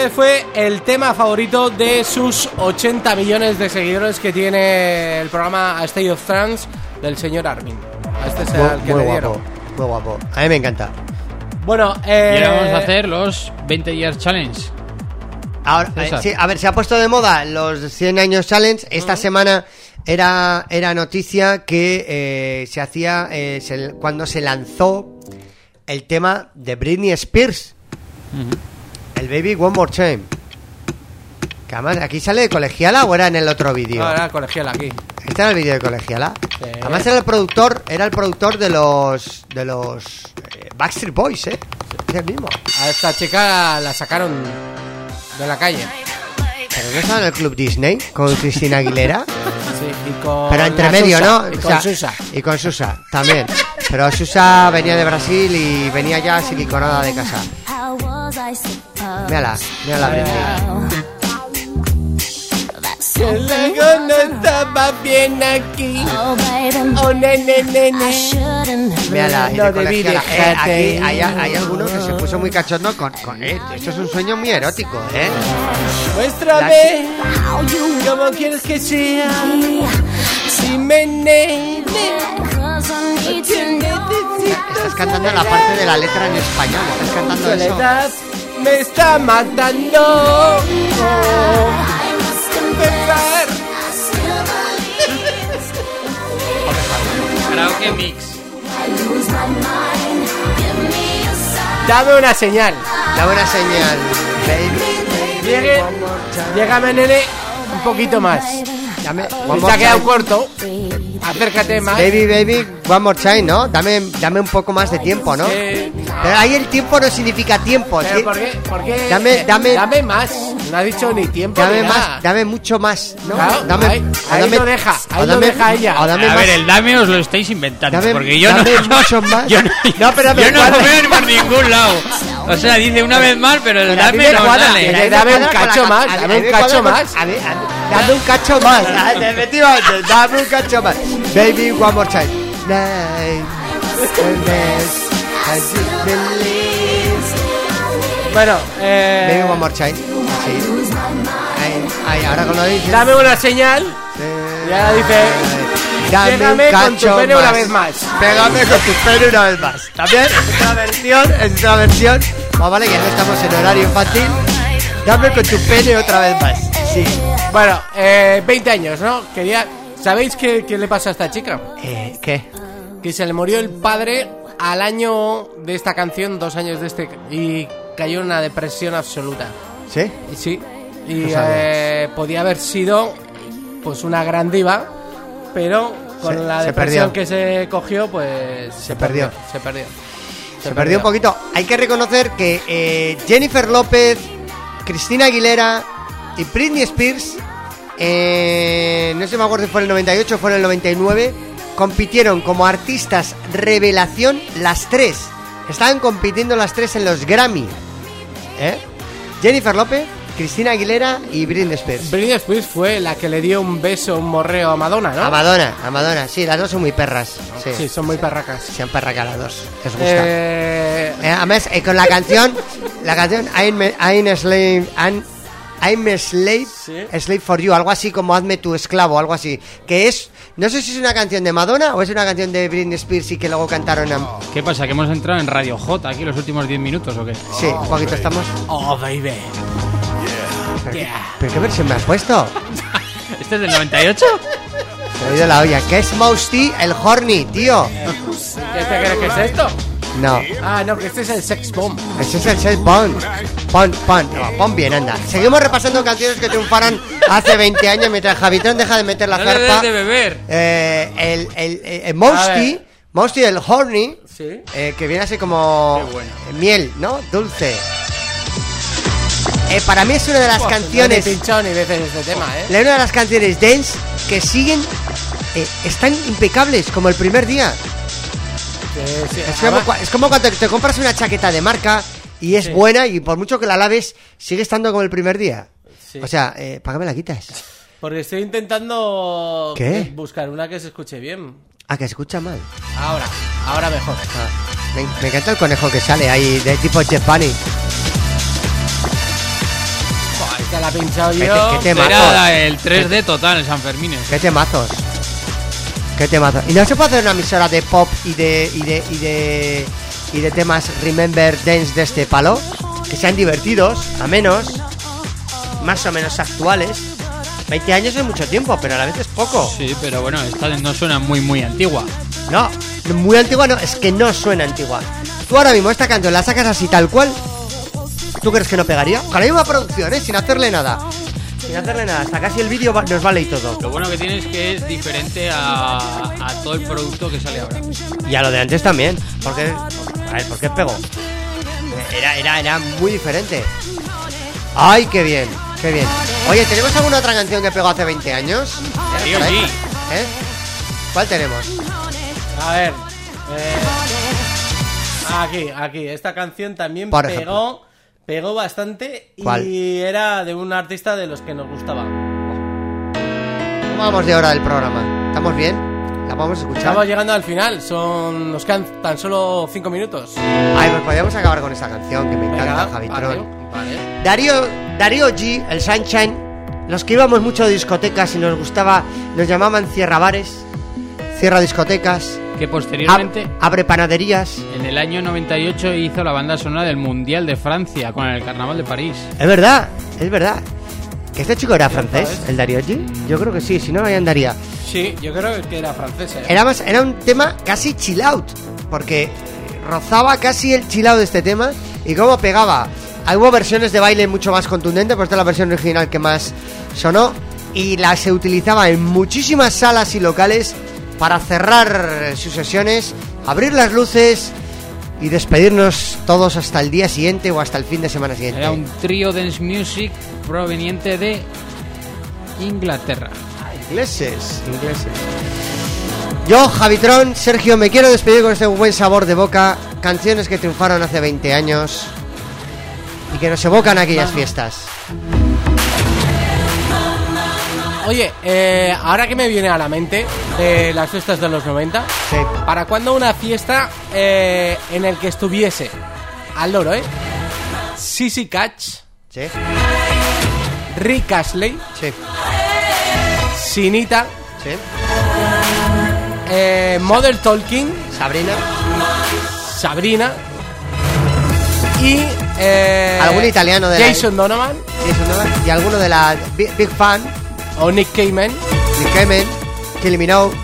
Este fue el tema favorito de sus 80 millones de seguidores que tiene el programa A State of Trance del señor Armin. A este es Muy, el que muy le guapo, muy guapo. A mí me encanta. Bueno, eh, Y ahora vamos a hacer los 20 Years Challenge. Ahora, eh, sí, a ver, se ha puesto de moda los 100 años challenge. Esta semana era, era noticia que eh, se hacía eh, se- cuando se lanzó el tema de Britney Spears. El Baby One More Time. Que además, ¿aquí sale de colegiala o era en el otro vídeo? No, era colegial aquí. Este era el vídeo de colegiala. Además era el productor, era el productor de los de los eh, Backstreet Boys, ¿eh? Es el mismo. A esta chica la sacaron de la calle. Pero no estaba en el club Disney con Cristina Aguilera. [LAUGHS] Sí, y con Pero entre medio, Susa, ¿no? Y O con sea, Susa. Y con Susa, también. Pero Susa venía de Brasil y venía ya siliconada de casa. Mírala, mírala Britney. Que la no estaba bien aquí. Oh, nene, nene. Mírala, y No de debí. Eh, dejarte aquí ir. hay, hay alguno que se puso muy cachondo con, con él. Esto es un sueño muy erótico, ¿eh? Muéstrame cómo quieres que sea. Si me nene. Estás cantando la parte de la letra en español. Estás cantando eso. Me está matando. Oh, empezar. Karaoke Mix. Dame una señal. Dame una señal. Baby, Llegue, llégame, nene, un poquito más. Dame, more ha quedado corto, acércate más. Baby, baby, one more time, ¿no? Dame, dame un poco más de tiempo, ¿no? Sí. Pero ahí el tiempo no significa tiempo. Pero ¿sí? ¿por qué? ¿Por qué? Dame- Eh, dame- dame más. No ha dicho ni tiempo Dame ni más, nada. dame mucho más, ¿no? Claro, dame, ahí- o ahí dame- lo deja, ahí lo deja ella. dame a más, ver, el dame os lo estáis inventando. dame, porque yo dame no, mucho más. [LAUGHS] yo no, no, pero me yo no lo veo ni por ningún lado. O sea, dice una vez más, pero el dame me no me Dame un cacho ca- más, dame un cacho más. a mí- a mí- Dame un cacho más, [LAUGHS] ah, efectivamente, dame un cacho más. Baby, one more time. Bueno, eh, Baby, one more time. Sí. Ay, ay, ahora con lo dices. dame una señal. eh, Y ahora dice, Dame Pégame un con tu cacho pene una vez más. Pégame con tu pene una vez más. También es otra versión, es otra versión. Más vale que no estamos en horario infantil. Dame con tu pene otra vez más. Sí. Bueno, eh, 20 años, ¿no? Quería... ¿Sabéis qué, qué le pasó a esta chica? Eh, ¿Qué? Que se le murió el padre al año de esta canción, dos años de este, y cayó en una depresión absoluta. ¿Sí? Sí. Y eh, podía haber sido pues una gran diva, pero con Se- la se depresión que se cogió, pues se, perdió. Se perdió. Se perdió un poquito. Hay que reconocer que eh, Jennifer López, Cristina Aguilera y Britney Spears, eh, no sé si me acuerdo si fue en el 98 o fue en el 99, compitieron como artistas revelación las tres. Estaban compitiendo las tres en los Grammy. ¿Eh? Jennifer López, Cristina Aguilera y Britney Spears. Britney Spears fue la que le dio un beso, un morreo a Madonna, ¿no? A Madonna, a Madonna, sí, las dos son muy perras. Sí, Sí, son muy perracas. Se han perracado las dos. Les gusta. Eh, Eh, además, eh, con la canción, la canción I'm, I'm a slave, I'm, I'm a slave, a slave for you, algo así como hazme tu esclavo, algo así. Que es, no sé si es una canción de Madonna o es una canción de Britney Spears y que luego cantaron. a- ¿Qué pasa? ¿Que hemos entrado en Radio J aquí los últimos 10 minutos o qué? Sí, un poquito estamos. Oh, baby. ¿Pero, qué, pero qué versión me has puesto? [LAUGHS] ¿Este es del 98? Se ha ido la olla. ¿Qué es Mousty? El Horny, tío. ¿Qué crees que es esto? No, Ah, no, que este es el sex bomb. ese es el set Pon. Pon, pon, no, pon bien, anda. Seguimos repasando canciones que triunfaron hace 20 años mientras Javitron deja de meter la No des de beber. Eh, el, el, el, el A Mousty, ver. Mousty el Horny, Sí. eh, que viene así como bueno. eh, miel, ¿no? Dulce. Eh, para mí es una de las Buah, canciones, No he pinchado ni veces este tema, ¿eh? una de las canciones dance que siguen, eh, están impecables como el primer día. Sí, Es como, es cuando te compras una chaqueta de marca y es Sí. buena y por mucho que la laves sigue estando como el primer día. Sí. O sea, eh, ¿para qué me la quitas? Porque estoy intentando ¿Qué? buscar una que se escuche bien. Ah, que se escucha mal. Ahora, ahora mejor. Ah, me, me encanta el conejo que sale ahí, de tipo Jeff Bunny. la he pinchado ¿Qué qué temazos? Era el 3D total, San Fermín. Qué temazos. Qué temazos. ¿Y no se puede hacer una emisora de pop y de y de y de y de temas Remember Dance de este palo? Que sean divertidos, a menos, más o menos actuales. 20 años es mucho tiempo, pero a la vez es poco. Sí, pero bueno, esta no suena muy, muy antigua. No, muy antigua no, es que no suena antigua. Tú ahora mismo esta canción la sacas así tal cual. ¿Tú crees que no pegaría? Con la misma producción, ¿eh? Sin hacerle nada. Sin hacerle nada. Hasta casi el vídeo va- nos vale y todo. Lo bueno que tiene es que es diferente a, a todo el producto que sale ahora. Y a lo de antes también. Porque. A ver, ¿por qué pegó? Era, era, era muy diferente. ¡Ay, qué bien! ¡Qué bien! Oye, ¿tenemos alguna otra canción que pegó hace 20 años? Sí, ¿Eh? sí. ¿Eh? ¿Cuál tenemos? A ver. eh, aquí, aquí. Esta canción también Por pegó, pegó bastante y ¿Cuál? era de un artista de los que nos gustaba. ¿Cómo vamos de hora del programa? ¿Estamos bien? ¿La vamos a escuchar? Estamos llegando al final, son nos quedan tan solo 5 minutos. Ay, pues podríamos acabar con esta canción que me encanta, Venga, Javitron. vale, vale. Darío, Darío G, el Sunshine, los que íbamos mucho a discotecas y nos gustaba, nos llamaban cierra bares, cierra discotecas, Que posteriormente, ab- abre panaderías. en el año 98, hizo la banda sonora del Mundial de Francia con el Carnaval de París. Es verdad, es verdad. ¿Que este chico era francés, el Darío G? Yo creo que sí, si no, ahí andaría. Sí, yo creo que era francesa. ¿eh? Era, más, era un tema casi chill out, porque rozaba casi el chill out de este tema y cómo pegaba. Hay hubo versiones de baile mucho más contundentes, pero esta es la versión original que más sonó y la se utilizaba en muchísimas salas y locales para cerrar sus sesiones, abrir las luces y despedirnos todos hasta el día siguiente o hasta el fin de semana siguiente. Era un trío dance music proveniente de Inglaterra. Ingleses, ingleses. Yo, Javitron, Sergio, me quiero despedir con este buen sabor de boca. Canciones que triunfaron hace 20 años y que nos evocan aquellas fiestas. Oye, eh, ahora que me viene a la mente de las fiestas de los 90, ¿para cuándo una fiesta eh, en el que estuviese al loro, eh? Sissy Catch, Sí, Rick Astley, sí, Sinita, eh, Mother Talking, Sabrina. Sabrina. Y eh, Algún italiano de la- Jason Donovan. Jason Donovan y alguno de la Big, Big Fan, o Nick Cayman. Nick Cayman, Kylie Minogue.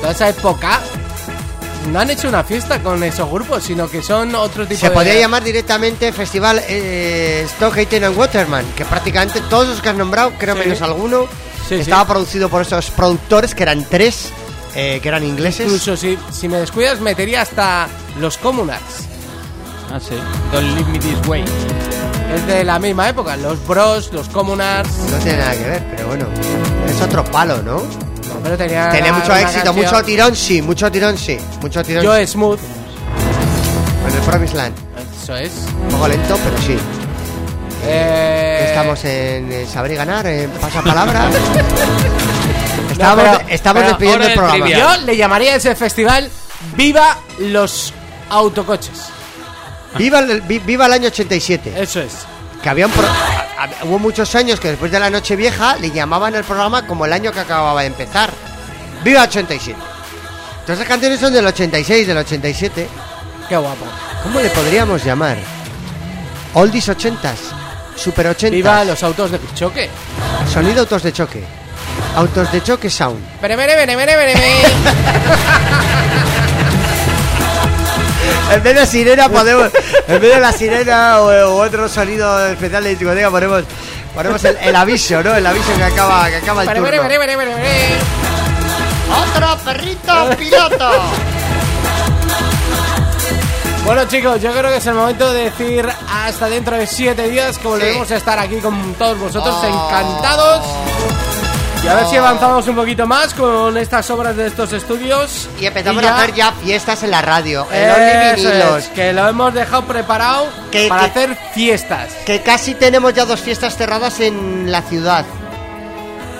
Toda esa época no han hecho una fiesta con esos grupos, sino que son otro tipo Se de podría llamar directamente Festival eh, Stockhaven and Waterman, que prácticamente todos los que has nombrado, creo Sí. menos alguno, Sí, estaba sí. producido por esos productores que eran tres, eh, que eran ingleses. Incluso si, si me descuidas, metería hasta los Communards. Ah, sí. Don't leave me this way. Es de la misma época. Los Bros, los Communards. No tiene nada que ver, pero bueno, es otro palo, ¿no? No, pero tenía. Tenía mucho éxito, canción- mucho tirón, sí, mucho tirón, sí, mucho tirón. Sí. Smooth. En el Promised Land. Eso es. Un poco lento, pero sí. Eh, Estamos en eh, Saber y Ganar, en Pasapalabra. estamos [LAUGHS] No, pero- estamos pero despidiendo el programa. Yo le llamaría a ese festival Viva los autocoches. Viva el, vi- viva el año 87. Eso es. Que había un pro- hubo muchos años que después de la noche vieja le llamaban el programa como el año que acababa de empezar. Viva 87. Todas esas canciones son del 86, del 87. Qué guapo. ¿Cómo le podríamos llamar? Oldies 80s, Super 80s. Viva los autos de choque. Sonido autos de choque. Autos de choque sound. Vere, vere, vere. En vez de sirena podemos, en vez de la sirena o, o otro sonido especial de discoteca ponemos, ponemos el, el aviso, ¿no? El aviso que acaba, que acaba el turno. ¡Otro perrito piloto! Bueno chicos, yo creo que es el momento de decir hasta dentro de siete días que volveremos a estar aquí con todos vosotros Oh. encantados. Y a ver si avanzamos un poquito más con estas obras de estos estudios. Y empezamos ya- a hacer ya fiestas en la radio, en Vinilos. es, que lo hemos dejado preparado Que- para que- hacer fiestas. Que casi tenemos ya dos fiestas cerradas en la ciudad.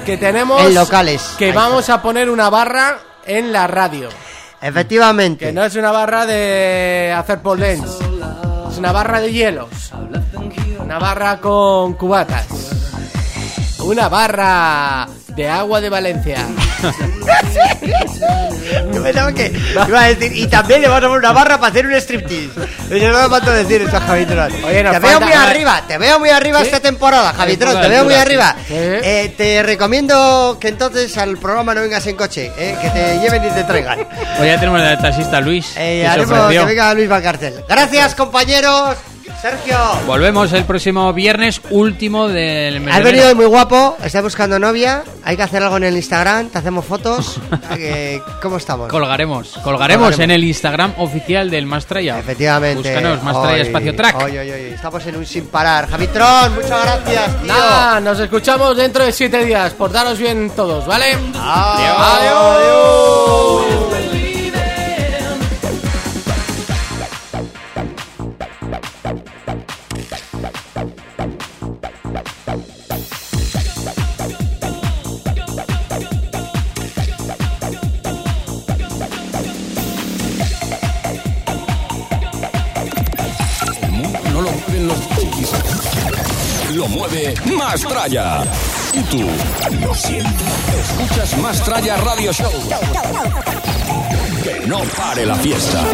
Que tenemos En locales. que Ahí vamos a poner una barra en la radio. Efectivamente. Que no es una barra de hacer pole dance. Es una barra de hielos. Una barra con cubatas. una barra de agua de Valencia. [LAUGHS] Yo pensaba que iba a decir, y también le vamos a poner una barra para hacer un striptease. Yo no me falta decir eso, Javitron. Oye, nos te veo falta- muy arriba, te veo muy arriba ¿Sí? esta temporada, Javitron, poco te veo muy arriba. sí. Eh, te recomiendo que entonces al programa no vengas en coche, eh, que te lleven y te traigan. Pues ya tenemos al taxista Luis. Eh, que se haremos ofreció. que venga Luis Valcárcel. Gracias, compañeros. Sergio. Volvemos el próximo viernes último del mes Has venido muy guapo, estás buscando novia, hay que hacer algo en el Instagram, te hacemos fotos. [LAUGHS] Eh, ¿Cómo estamos? Colgaremos, colgaremos, Colgaremos. en el Instagram oficial del Mastraya. Efectivamente. Búscanos, Mastraya Espacio Track. hoy, hoy, hoy, Estamos en un sin parar. Javitron, muchas gracias, tío. Nada, nos escuchamos dentro de siete días. Portaros bien todos, ¿vale? Adiós. El mueve Más Tralla. Y tú, lo sientes. Escuchas Más Tralla Radio Show. Que no pare la fiesta.